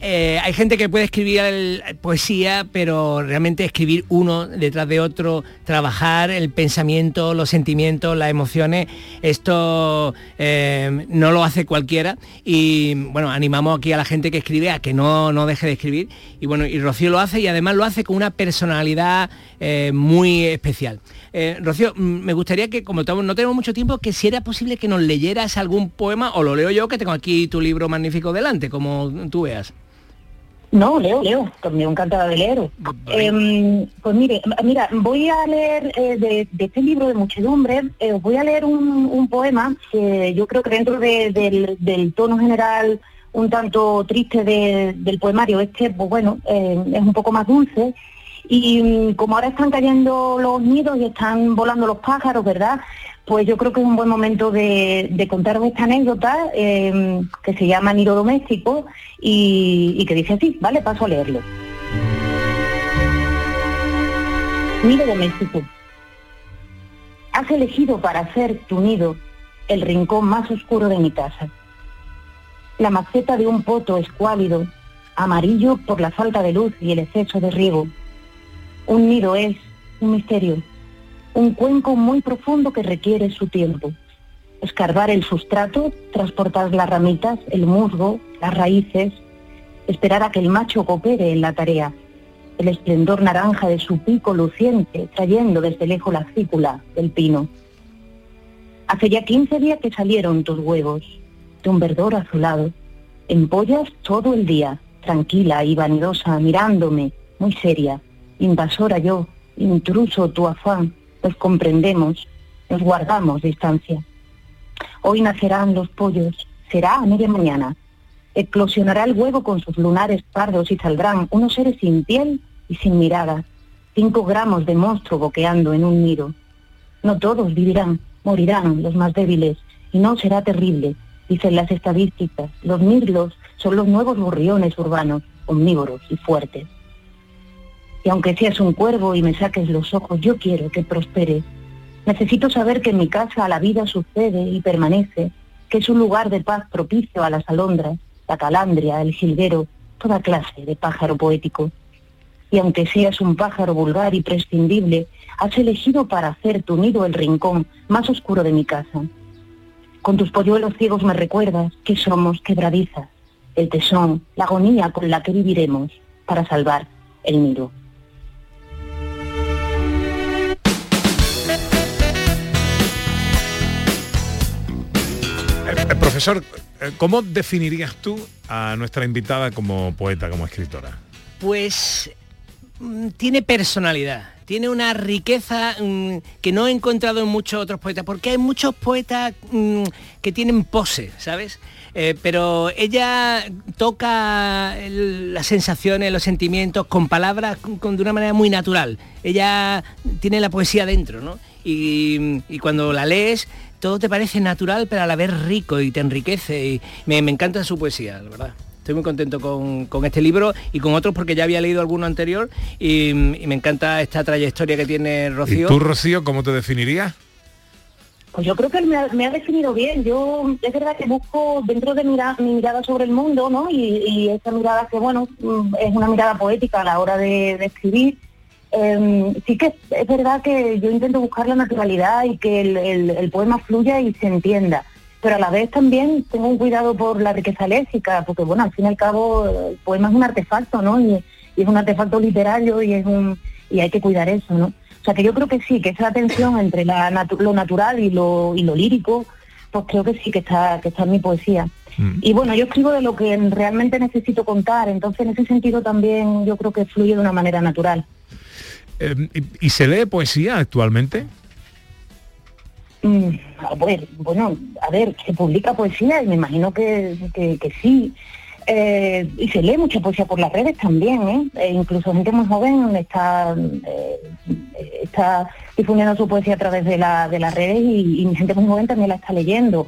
Eh, hay gente que puede escribir poesía, pero realmente escribir uno detrás de otro, trabajar el pensamiento, los sentimientos, las emociones, esto eh, no lo hace cualquiera. Y bueno, animamos aquí a la gente que escribe a que no, no deje de escribir. Y bueno, y Rocío lo hace y además lo hace con una personalidad eh, muy especial. Rocío, me gustaría que, como no tenemos mucho tiempo, que si era posible que nos leyeras algún poema, o lo leo yo, que tengo aquí tu libro magnífico delante, como tú veas. No, leo, leo, me encantada de leer. Eh, pues mire, mira, voy a leer eh, de, de, este libro de muchedumbre, eh, voy a leer un, un, poema que yo creo que dentro de, del, del, tono general un tanto triste de, del poemario este, pues bueno, eh, es un poco más dulce. Y como ahora están cayendo los nidos y están volando los pájaros, ¿verdad? Pues yo creo que es un buen momento de, de contaros esta anécdota eh, que se llama Nido Doméstico y, y que dice así, ¿vale? Paso a leerlo. Nido Doméstico. Has elegido para hacer tu nido el rincón más oscuro de mi casa. La maceta de un poto escuálido, amarillo por la falta de luz y el exceso de riego. Un nido es un misterio, un cuenco muy profundo que requiere su tiempo. Escarbar el sustrato, transportar las ramitas, el musgo, las raíces, esperar a que el macho coopere en la tarea. El esplendor naranja de su pico luciente, trayendo desde lejos la cícula del pino. Hace ya 15 días que salieron tus huevos, de un verdor azulado. Empollas todo el día, tranquila y vanidosa, mirándome, muy seria. Invasora yo, intruso tu afán, nos comprendemos, nos guardamos distancia. Hoy nacerán los pollos, será a media mañana. Eclosionará el huevo con sus lunares pardos y saldrán unos seres sin piel y sin mirada, cinco gramos de monstruo boqueando en un nido. No todos vivirán, morirán los más débiles, y no será terrible, dicen las estadísticas. Los mirlos son los nuevos gorriones urbanos, omnívoros y fuertes. Y aunque seas un cuervo y me saques los ojos, yo quiero que prosperes. Necesito saber que en mi casa la vida sucede y permanece, que es un lugar de paz propicio a las alondras, la calandria, el jilguero, toda clase de pájaro poético. Y aunque seas un pájaro vulgar y prescindible, has elegido para hacer tu nido el rincón más oscuro de mi casa. Con tus polluelos ciegos me recuerdas que somos quebradizas, el tesón, la agonía con la que viviremos para salvar el nido. Profesor, eh, ¿cómo definirías tú a nuestra invitada como poeta, como escritora? Pues mm, tiene personalidad, tiene una riqueza mm, que no he encontrado en muchos otros poetas, porque hay muchos poetas mm, que tienen pose, ¿sabes? Eh, pero ella toca las sensaciones, los sentimientos con palabras con- de una manera muy natural. Ella tiene la poesía dentro, ¿no? Y cuando la lees, todo te parece natural, pero a la vez rico y te enriquece. Y me, me encanta su poesía, la verdad. Estoy muy contento con, con este libro y con otros porque ya había leído alguno anterior y, y me encanta esta trayectoria que tiene ¿Y Rocío. tú, Rocío, cómo te definirías? Pues yo creo que él me ha, me ha definido bien. Yo es verdad que busco dentro de mira- mi mirada sobre el mundo, ¿no? Y, y esa mirada que, bueno, mm, es una mirada poética a la hora de, de escribir. Em, sí que es verdad que yo intento buscar la naturalidad y que el, el- el poema fluya y se entienda. Pero a la vez también tengo un cuidado por la riqueza léxica, porque bueno, al fin y al cabo el poema es un artefacto, ¿no? Y, y es un artefacto literario y es un y hay que cuidar eso, ¿no? O sea que yo creo que sí, que esa tensión entre la natu- lo natural y lo, y lo lírico, pues creo que sí que está, que está en mi poesía. Y bueno, yo escribo de lo que realmente necesito contar, entonces en ese sentido también yo creo que fluye de una manera natural. Eh, y, se lee poesía actualmente? Mm, bueno, a ver, se publica poesía y me imagino que, que- que sí. Eh, y se lee mucha poesía por las redes también, ¿eh? E incluso gente muy joven está, eh, está difundiendo su poesía a través de, la, de las redes y, y gente muy joven también la está leyendo.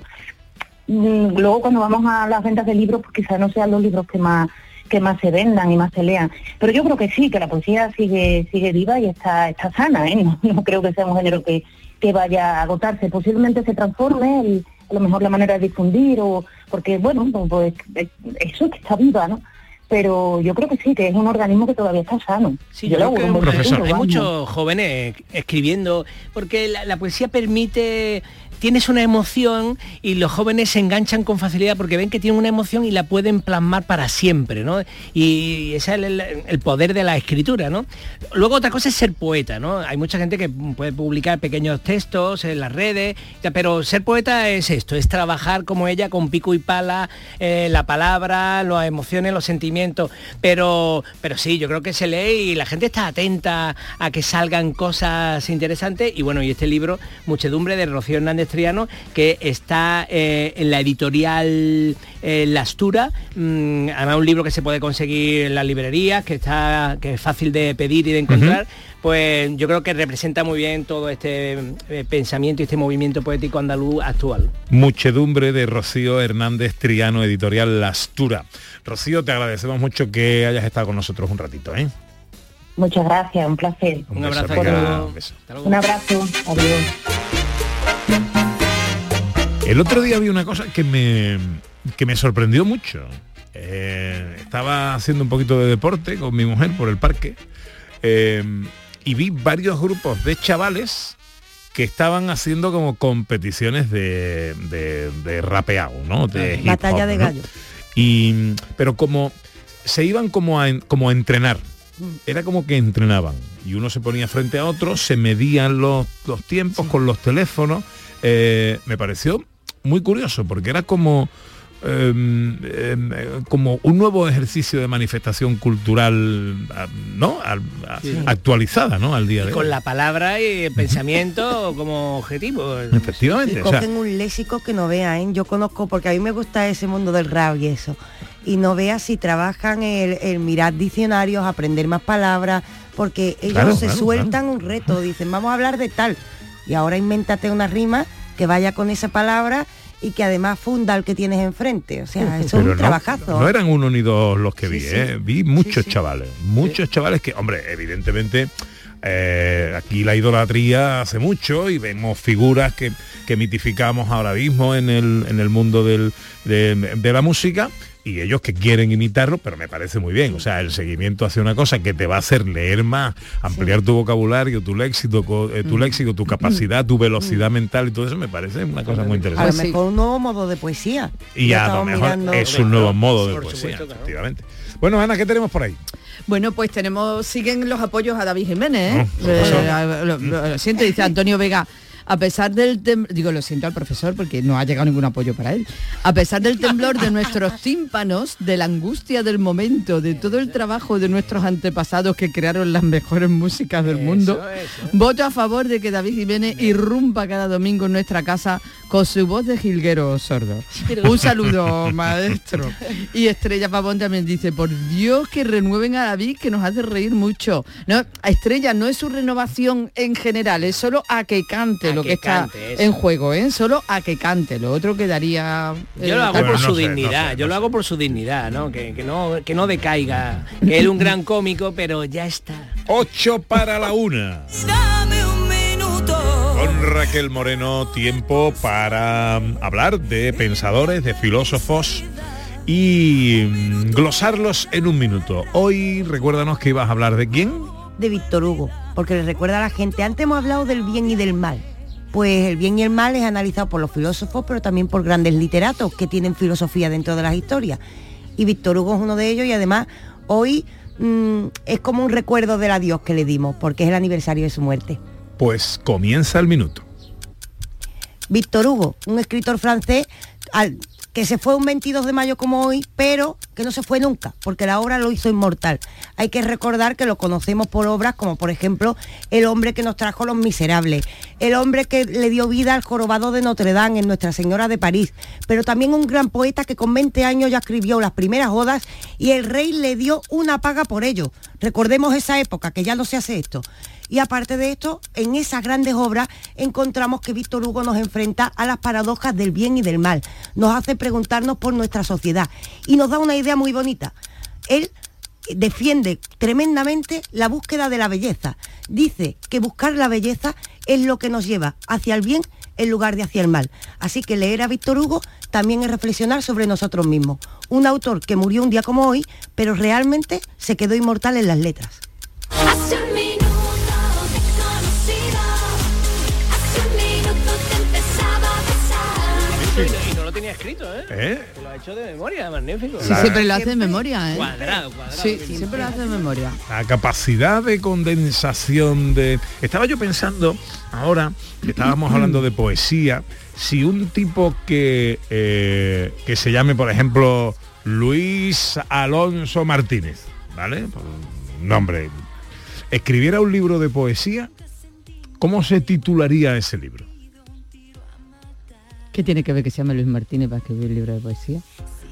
Mm, Luego cuando vamos a las ventas de libros, pues quizás no sean los libros que más que más se vendan y más se lean. Pero yo creo que sí, que la poesía sigue sigue viva y está está sana, ¿eh? No, no creo que sea un género que, que vaya a agotarse. Posiblemente se transforme y a lo mejor la manera de difundir o porque bueno, pues, pues, eso que está viva, ¿no? Pero yo creo que sí, que es un organismo que todavía está sano. Sí, yo yo creo que con mucho hay muchos jóvenes escribiendo, porque la, la poesía permite, tienes una emoción y los jóvenes se enganchan con facilidad porque ven que tienen una emoción y la pueden plasmar para siempre, ¿no? Y ese es el, poder de la escritura, ¿no? Luego otra cosa es ser poeta, ¿no? Hay mucha gente que puede publicar pequeños textos en las redes, pero ser poeta es esto, es trabajar como ella con pico y pala, eh, la palabra, las emociones, los sentimientos, pero, pero sí, yo creo que se lee y la gente está atenta a que salgan cosas interesantes y bueno, y este libro, Muchedumbre de Rocío Hernández Triano, que está eh, en la editorial eh, La Astura, mm, además un libro que se puede conseguir en las librerías, que está que es fácil de pedir y de encontrar, pues yo creo que representa muy bien todo este eh, pensamiento y este movimiento poético andaluz actual. Muchedumbre de Rocío Hernández Triano, editorial Lastura. Rocío, te agradecemos mucho que hayas estado con nosotros un ratito, ¿eh? Muchas gracias, un placer. Un, abrazo, un beso. Un abrazo, adiós. El otro día vi una cosa que me, que me sorprendió mucho. Eh, estaba haciendo un poquito de deporte con mi mujer por el parque eh, y vi varios grupos de chavales que estaban haciendo como competiciones de, de, de rapeado, ¿no? De Batalla de ¿no? gallos. Y, pero como se iban como a, como a entrenar. Era como que entrenaban. Y uno se ponía frente a otro, se medían los, los tiempos con los teléfonos. Eh, me pareció muy curioso porque era como em, em, eh, como un nuevo ejercicio de manifestación cultural no Al- a- Sí. actualizada no al día Y de con hoy. la palabra y el pensamiento como objetivo. efectivamente Y o sea, cogen un léxico que no vean, yo conozco, porque a mí me gusta ese mundo del rap y eso. Y no veas si trabajan el, el mirar diccionarios, aprender más palabras, porque ellos Claro, se claro, sueltan un reto, dicen, vamos a hablar de tal. Y ahora invéntate una rima que vaya con esa palabra y que además funda al que tienes enfrente. O sea, eso es un no, trabajazo. no eran uno ni dos los que vi, sí. ¿eh? vi muchos chavales, muchos chavales que, hombre, evidentemente eh, aquí la idolatría hace mucho y vemos figuras que, que mitificamos ahora mismo en el, en el mundo del- de, de la música y ellos que quieren imitarlo, pero me parece muy bien. O sea, el seguimiento hace una cosa que te va a hacer leer más, ampliar tu vocabulario, tu léxico, co- eh, tu léxico, tu capacidad, tu velocidad mental y todo eso me parece una cosa muy a lo interesante. mejor un nuevo modo de poesía. Y a lo mejor mirando- es un nuevo modo de poesía, supuesto, claro. efectivamente. Bueno, Ana, ¿qué tenemos por ahí? Bueno, pues tenemos, siguen los apoyos a David Jiménez. ¿eh? Oh, Eh, lo siento, dice Antonio Vega. A pesar del tem- digo, lo siento al profesor porque no ha llegado ningún apoyo para él. A pesar del temblor de nuestros tímpanos, de la angustia del momento, de todo el trabajo de nuestros antepasados que crearon las mejores músicas del mundo, voto a favor de que David Jiménez irrumpa cada domingo en nuestra casa con su voz de jilguero sordo. Un saludo, maestro. Y Estrella Pavón también dice, por Dios que renueven a David, que nos hace reír mucho. No, a Estrella no es su renovación en general, es solo a que cante lo que que, está en juego, ¿eh? Solo a que cante. Lo otro quedaría... eh, Yo lo hago por su dignidad, yo lo hago por su dignidad, ¿no? Que, que no que no decaiga, que es un gran cómico, pero ya está. 8 para la una. Con Raquel Moreno, tiempo para mm, hablar de pensadores, de filósofos y mm, glosarlos en un minuto. Hoy recuérdanos que ibas a hablar de quién. de Víctor Hugo, porque le recuerda a la gente, antes hemos hablado del bien y del mal. Pues el bien y el mal es analizado por los filósofos, pero también por grandes literatos que tienen filosofía dentro de las historias. Y Víctor Hugo es uno de ellos y además hoy mm, es como un recuerdo del adiós que le dimos, porque es el aniversario de su muerte. Pues comienza el minuto. Víctor Hugo, un escritor francés al- que se fue un 22 de mayo como hoy, pero que no se fue nunca, porque la obra lo hizo inmortal. Hay que recordar que lo conocemos por obras como por ejemplo El hombre que nos trajo los miserables, El hombre que le dio vida al jorobado de Notre Dame en Nuestra Señora de París, pero también un gran poeta que con 20 años ya escribió las primeras odas y el rey le dio una paga por ello. Recordemos esa época, que ya no se hace esto. Y aparte de esto, en esas grandes obras encontramos que Víctor Hugo nos enfrenta a las paradojas del bien y del mal. Nos hace preguntarnos por nuestra sociedad y nos da una idea muy bonita. Él defiende tremendamente la búsqueda de la belleza. Dice que buscar la belleza es lo que nos lleva hacia el bien en lugar de hacia el mal. Así que leer a Víctor Hugo también es reflexionar sobre nosotros mismos. Un autor que murió un día como hoy, pero realmente se quedó inmortal en las letras. Tenía escrito, ¿eh? ¿Eh? Que Lo ha hecho de memoria, magnífico. Sí, siempre lo hace de memoria, ¿eh? Cuadrado, cuadrado. Sí, siempre lo hace de memoria. La capacidad de condensación de... Estaba yo pensando ahora que estábamos hablando de poesía, si un tipo que, eh, que se llame, por ejemplo, Luis Alonso Martínez, ¿vale? Nombre. Escribiera un libro de poesía, ¿cómo se titularía ese libro? ¿Qué tiene que ver que se llame Luis Martínez para escribir un libro de poesía?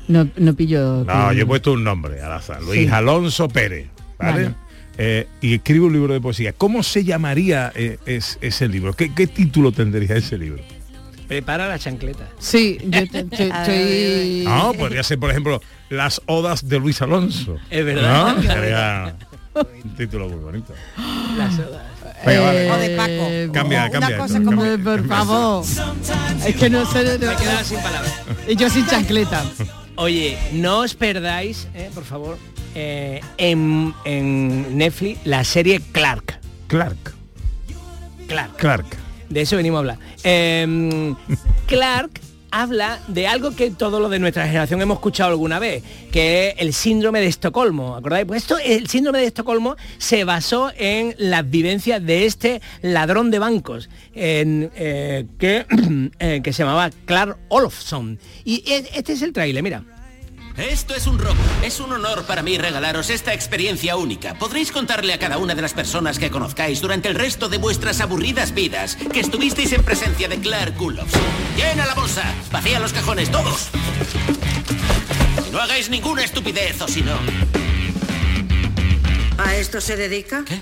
No, no pillo... No, que- yo he puesto un nombre al azar, Luis Sí. Alonso Pérez, ¿vale? Vale. eh, y escribe un libro de poesía. ¿Cómo se llamaría eh, es- ese libro? ¿Qué, qué título tendría ese libro? Prepara la chancleta. Sí, yo estoy... No, podría ser, por ejemplo, Las Odas de Luis Alonso. Es verdad. ¿No? Sería un título muy bonito. Las odas. Venga, vale. O de Paco. Cambia, Una cambia. cosa esto, como- cambia. por favor. Es que no sé... Me he quedado sin palabras. Y yo sin chancleta. Oye, no os perdáis, eh, por favor, eh, en, en Netflix la serie Clark. Clark. Clark. Clark. De eso venimos a hablar. Em, Clark habla de algo que todos los de nuestra generación hemos escuchado alguna vez, que es el síndrome de Estocolmo. ¿Acordáis? Pues esto, el síndrome de Estocolmo se basó en las vivencias de este ladrón de bancos, en, eh, que, eh, que se llamaba Clark Olofsson. Y este es el trailer, mira. Esto es un robo. Es un honor para mí regalaros esta experiencia única. Podréis contarle a cada una de las personas que conozcáis durante el resto de vuestras aburridas vidas que estuvisteis en presencia de Clark Kulloff. Llena la bolsa, vacía los cajones, todos. No hagáis ninguna estupidez o si no. ¿A esto se dedica? ¿Qué?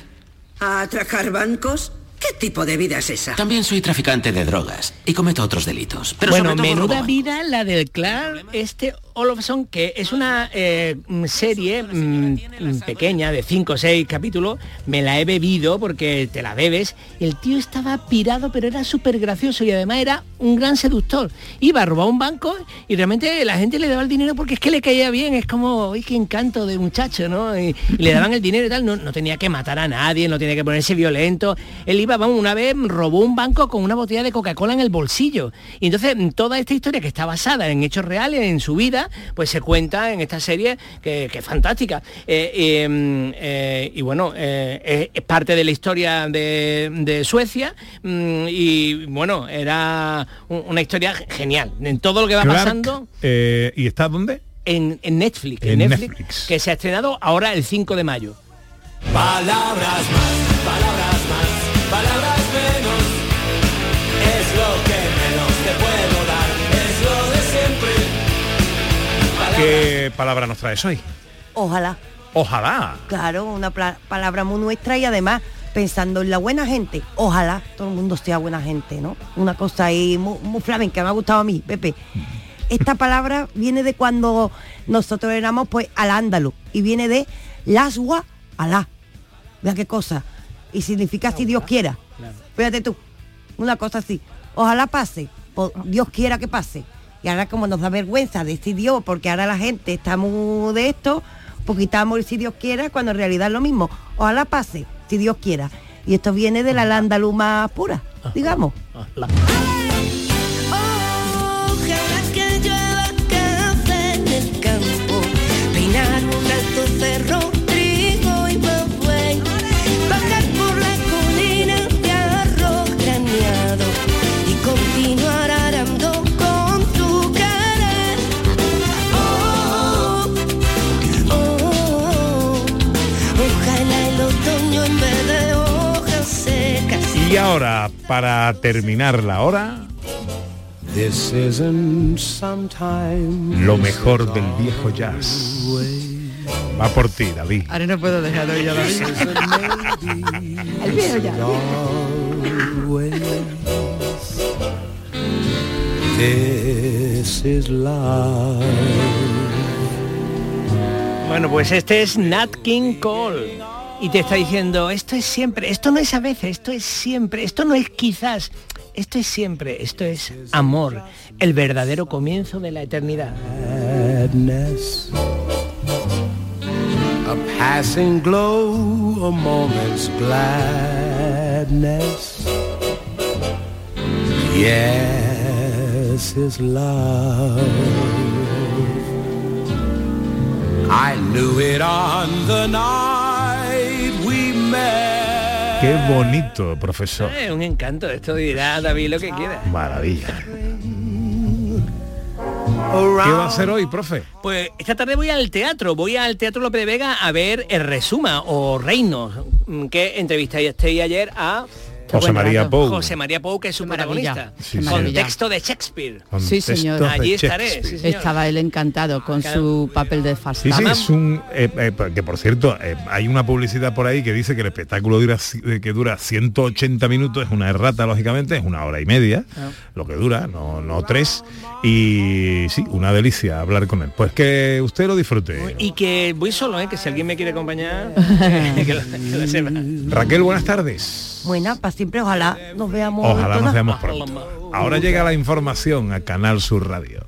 ¿A atracar bancos? ¿Qué tipo de vida es esa? También soy traficante de drogas y cometo otros delitos. Pero bueno, sobre todo menuda robo. vida la del Clark este Olofsson, que es una eh, mm, serie mm, pequeña de 5 o 6 capítulos. Me la he bebido porque te la bebes. El tío estaba pirado, pero era súper gracioso y además era un gran seductor. Iba a robar un banco y realmente la gente le daba el dinero porque es que le caía bien. Es como, ¡ay, qué encanto de muchacho! ¿no? Y, y le daban el dinero y tal. No, no tenía que matar a nadie, no tenía que ponerse violento. Él iba, vamos, una vez robó un banco con una botella de Coca-Cola en el bolsillo. Y entonces toda esta historia que está basada en hechos reales, en su vida, pues se cuenta en esta serie que, que es fantástica. Eh, eh, mm, eh, y bueno, eh, es, es parte de la historia de, de Suecia mm, y bueno, era un- una historia genial. En todo lo que va Clark, pasando eh, ¿Y está dónde? en, en Netflix, En en Netflix, Netflix. que se ha estrenado ahora el 5 de mayo. Palabras más, palabras ¿Qué palabra nos traes hoy? Ojalá. Ojalá. Claro, una palabra muy nuestra y además pensando en la buena gente, ojalá todo el mundo sea buena gente, ¿no? Una cosa ahí muy, muy flamenca, me ha gustado a mí, Pepe. Esta palabra viene de cuando nosotros éramos pues al ándalo y viene de lasgua alá. Vea qué cosa. Y significa si Dios quiera. Fíjate tú, una cosa así. Ojalá pase, o Dios quiera que pase. Y ahora como nos da vergüenza decir Dios, porque ahora la gente está muy de esto, pues quitamos el si Dios quiera, cuando en realidad es lo mismo. Ojalá pase, si Dios quiera. Y esto viene de la andaluz más pura, digamos. Y ahora, para terminar la hora, This isn't sometime. lo mejor del viejo jazz. Va por ti, David. Ahora no puedo dejar de David. El viejo ya. This is love. Bueno, pues este es Nat King Cole. Y te está diciendo, esto es siempre, esto no es a veces, esto es siempre, esto no es quizás, esto es siempre, esto es amor, el verdadero comienzo de la eternidad. I knew it on the night. Qué bonito, profesor. Eh, un encanto, esto dirá David lo que quiera. Maravilla. ¿Qué va a hacer hoy, profe? Pues esta tarde voy al teatro, voy al Teatro López de Vega a ver el Resuma o Reinos, mm, que entrevistasteis ayer a José María Pou. José María Pou, que es su maravilla, protagonista. qué con texto de Shakespeare. Sí, señor. Allí estaré, sí. Estaba él encantado con su papel de Sí, Falstaff. sí, es un eh, eh, que por cierto, eh, hay una publicidad por ahí que dice que el espectáculo dura, eh, que dura 180 minutos, es una errata, lógicamente, es una hora y media, Ah. lo que dura, no, no tres. Y sí, una delicia hablar con él. Pues que usted lo disfrute. Y que voy solo, ¿eh? que si alguien me quiere acompañar, que lo, que lo sepa. Raquel, buenas tardes buena para siempre. Ojalá nos veamos Ojalá nos veamos pronto. Ahora llega la información a Canal Sur Radio.